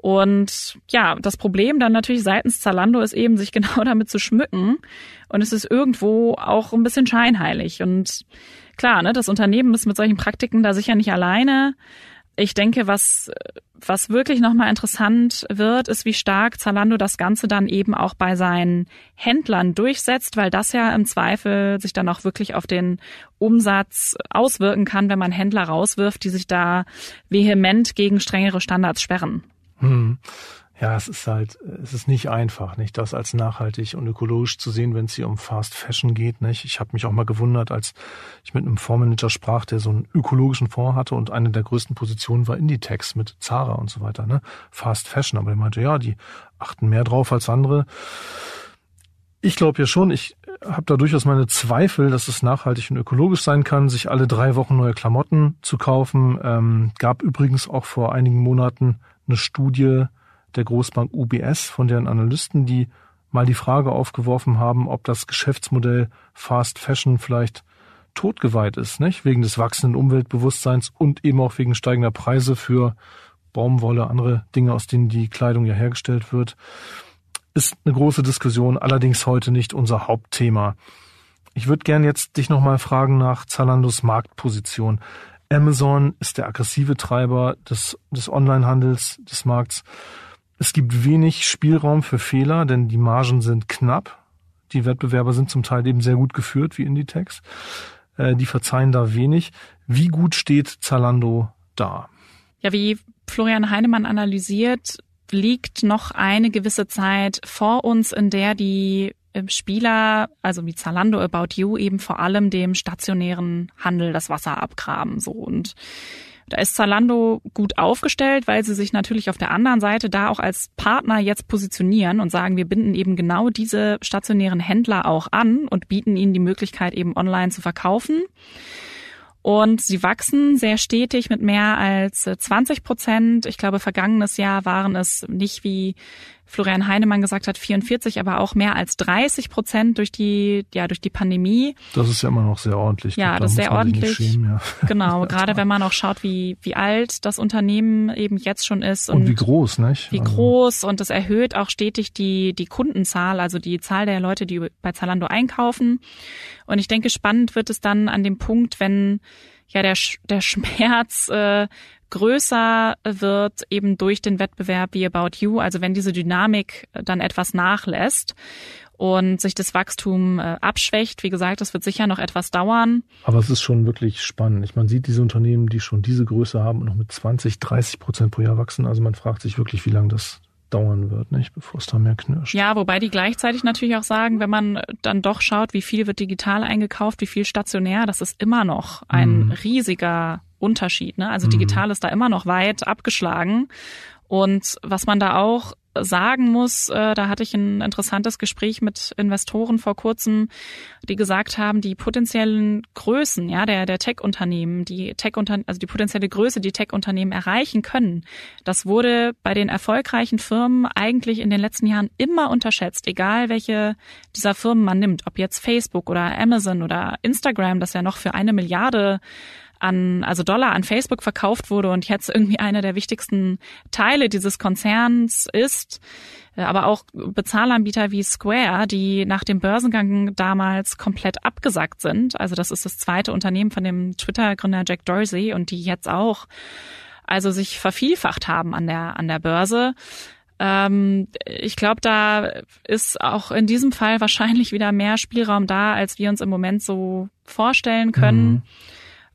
Und ja, das Problem dann natürlich seitens Zalando ist eben, sich genau damit zu schmücken. Und es ist irgendwo auch ein bisschen scheinheilig. Und klar, ne, das Unternehmen ist mit solchen Praktiken da sicher nicht alleine. Ich denke, was, was wirklich nochmal interessant wird, ist, wie stark Zalando das Ganze dann eben auch bei seinen Händlern durchsetzt, weil das ja im Zweifel sich dann auch wirklich auf den Umsatz auswirken kann, wenn man Händler rauswirft, die sich da vehement gegen strengere Standards sperren. Hm. Ja, es ist halt, es ist nicht einfach, nicht das als nachhaltig und ökologisch zu sehen, wenn es hier um Fast Fashion geht, nicht? Ich habe mich auch mal gewundert, als ich mit einem Fondsmanager sprach, der so einen ökologischen Fonds hatte und eine der größten Positionen war Inditex mit Zara und so weiter, ne? Fast Fashion, aber er meinte, ja, die achten mehr drauf als andere. Ich glaube ja schon, ich habe da durchaus meine Zweifel, dass es nachhaltig und ökologisch sein kann, sich alle drei Wochen neue Klamotten zu kaufen. Ähm, gab übrigens auch vor einigen Monaten eine Studie der Großbank UBS von deren Analysten, die mal die Frage aufgeworfen haben, ob das Geschäftsmodell Fast Fashion vielleicht totgeweiht ist, nicht? Wegen des wachsenden Umweltbewusstseins und eben auch wegen steigender Preise für Baumwolle, andere Dinge, aus denen die Kleidung ja hergestellt wird. Ist eine große Diskussion, allerdings heute nicht unser Hauptthema. Ich würde gern jetzt dich nochmal fragen nach Zalandos Marktposition. Amazon ist der aggressive Treiber des, des Onlinehandels, des Markts. Es gibt wenig Spielraum für Fehler, denn die Margen sind knapp. Die Wettbewerber sind zum Teil eben sehr gut geführt, wie Inditex. Äh, die verzeihen da wenig. Wie gut steht Zalando da? Ja, wie Florian Heinemann analysiert, liegt noch eine gewisse Zeit vor uns, in der die Spieler, also wie Zalando, About You, eben vor allem dem stationären Handel das Wasser abgraben. So und da ist Zalando gut aufgestellt, weil sie sich natürlich auf der anderen Seite da auch als Partner jetzt positionieren und sagen, wir binden eben genau diese stationären Händler auch an und bieten ihnen die Möglichkeit, eben online zu verkaufen. Und sie wachsen sehr stetig mit mehr als 20 Prozent. Ich glaube, vergangenes Jahr waren es nicht wie Florian Heinemann gesagt hat, 44, aber auch mehr als 30 Prozent durch die, ja, durch die Pandemie. Das ist ja immer noch sehr ordentlich. Ja, das ist sehr ordentlich. Schämen, ja. Genau, gerade wenn man auch schaut, wie, wie alt das Unternehmen eben jetzt schon ist. Und, und wie groß, nicht? Wie also. groß und das erhöht auch stetig die, die Kundenzahl, also die Zahl der Leute, die bei Zalando einkaufen. Und ich denke, spannend wird es dann an dem Punkt, wenn ja der, der Schmerz äh, größer wird eben durch den Wettbewerb wie About You. Also wenn diese Dynamik äh, dann etwas nachlässt und sich das Wachstum äh, abschwächt. Wie gesagt, das wird sicher noch etwas dauern. Aber es ist schon wirklich spannend. Ich, man sieht diese Unternehmen, die schon diese Größe haben und noch mit 20, 30 Prozent pro Jahr wachsen. Also man fragt sich wirklich, wie lange das dauern wird, nicht, bevor es da mehr knirscht. Ja, wobei die gleichzeitig natürlich auch sagen, wenn man dann doch schaut, wie viel wird digital eingekauft, wie viel stationär, das ist immer noch ein mhm. riesiger Unterschied. Ne? Also mhm. digital ist da immer noch weit abgeschlagen. Und was man da auch sagen muss, äh, da hatte ich ein interessantes Gespräch mit Investoren vor kurzem, die gesagt haben, die potenziellen Größen, ja, der, der Tech-Unternehmen, die tech also die potenzielle Größe, die Tech-Unternehmen erreichen können, das wurde bei den erfolgreichen Firmen eigentlich in den letzten Jahren immer unterschätzt, egal welche dieser Firmen man nimmt, ob jetzt Facebook oder Amazon oder Instagram, das ja noch für eine Milliarde an, also Dollar an Facebook verkauft wurde und jetzt irgendwie einer der wichtigsten Teile dieses Konzerns ist. Äh, aber auch Bezahlanbieter wie Square, die nach dem Börsengang damals komplett abgesagt sind. Also das ist das zweite Unternehmen von dem Twitter-Gründer Jack Dorsey und die jetzt auch also sich vervielfacht haben an der, an der Börse ähm, ich glaube, da ist auch in diesem Fall wahrscheinlich wieder mehr Spielraum da, als wir uns im Moment so vorstellen können. Mhm.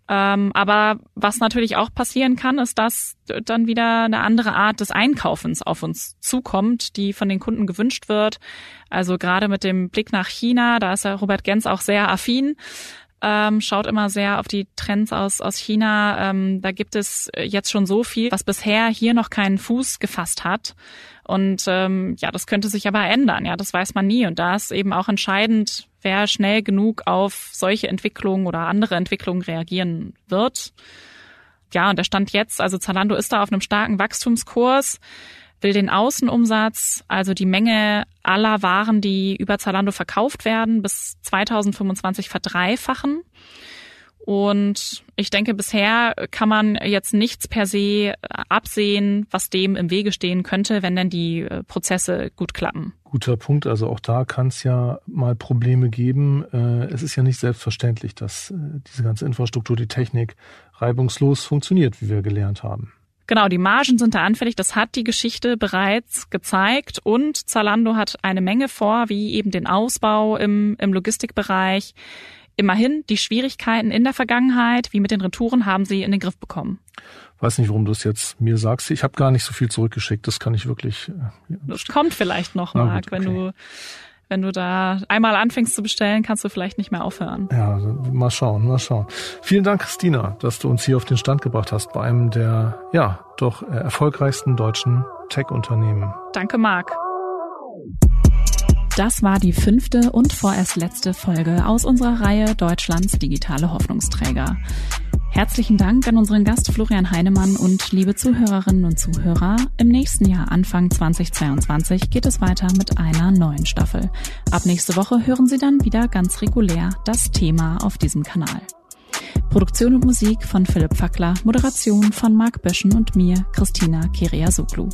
Ähm, aber was natürlich auch passieren kann, ist, dass dann wieder eine andere Art des Einkaufens auf uns zukommt, die von den Kunden gewünscht wird. Also gerade mit dem Blick nach China, da ist ja Robert Gens auch sehr affin. Ähm, schaut immer sehr auf die Trends aus, aus China. Ähm, da gibt es jetzt schon so viel, was bisher hier noch keinen Fuß gefasst hat. Und ähm, ja, das könnte sich aber ändern. Ja, das weiß man nie. Und da ist eben auch entscheidend, wer schnell genug auf solche Entwicklungen oder andere Entwicklungen reagieren wird. Ja, und der Stand jetzt, also Zalando ist da auf einem starken Wachstumskurs, will den Außenumsatz, also die Menge aller Waren, die über Zalando verkauft werden, bis 2025 verdreifachen. Und ich denke, bisher kann man jetzt nichts per se absehen, was dem im Wege stehen könnte, wenn denn die äh, Prozesse gut klappen. Guter Punkt. Also auch da kann es ja mal Probleme geben. Äh, es ist ja nicht selbstverständlich, dass äh, diese ganze Infrastruktur, die Technik reibungslos funktioniert, wie wir gelernt haben. Genau, die Margen sind da anfällig. Das hat die Geschichte bereits gezeigt. Und Zalando hat eine Menge vor, wie eben den Ausbau im, im Logistikbereich, Immerhin, die Schwierigkeiten in der Vergangenheit, wie mit den Retouren, haben sie in den Griff bekommen. Weiß nicht, warum du es jetzt mir sagst. Ich habe gar nicht so viel zurückgeschickt. Das kann ich wirklich. Äh, das kommt vielleicht noch, Marc, okay. wenn du wenn du da einmal anfängst zu bestellen, kannst du vielleicht nicht mehr aufhören. Ja, mal schauen, mal schauen. Vielen Dank, Christina, dass du uns hier auf den Stand gebracht hast bei einem der, ja, doch erfolgreichsten deutschen Tech-Unternehmen. Danke, Marc. Das war die fünfte und vorerst letzte Folge aus unserer Reihe Deutschlands digitale Hoffnungsträger. Herzlichen Dank an unseren Gast Florian Heinemann und liebe Zuhörerinnen und Zuhörer. Im nächsten Jahr, Anfang 2022, geht es weiter mit einer neuen Staffel. Ab nächste Woche hören Sie dann wieder ganz regulär das Thema auf diesem Kanal. Produktion und Musik von Philipp Fackler, Moderation von Marc Böschen und mir, Christina Kiriasoglu.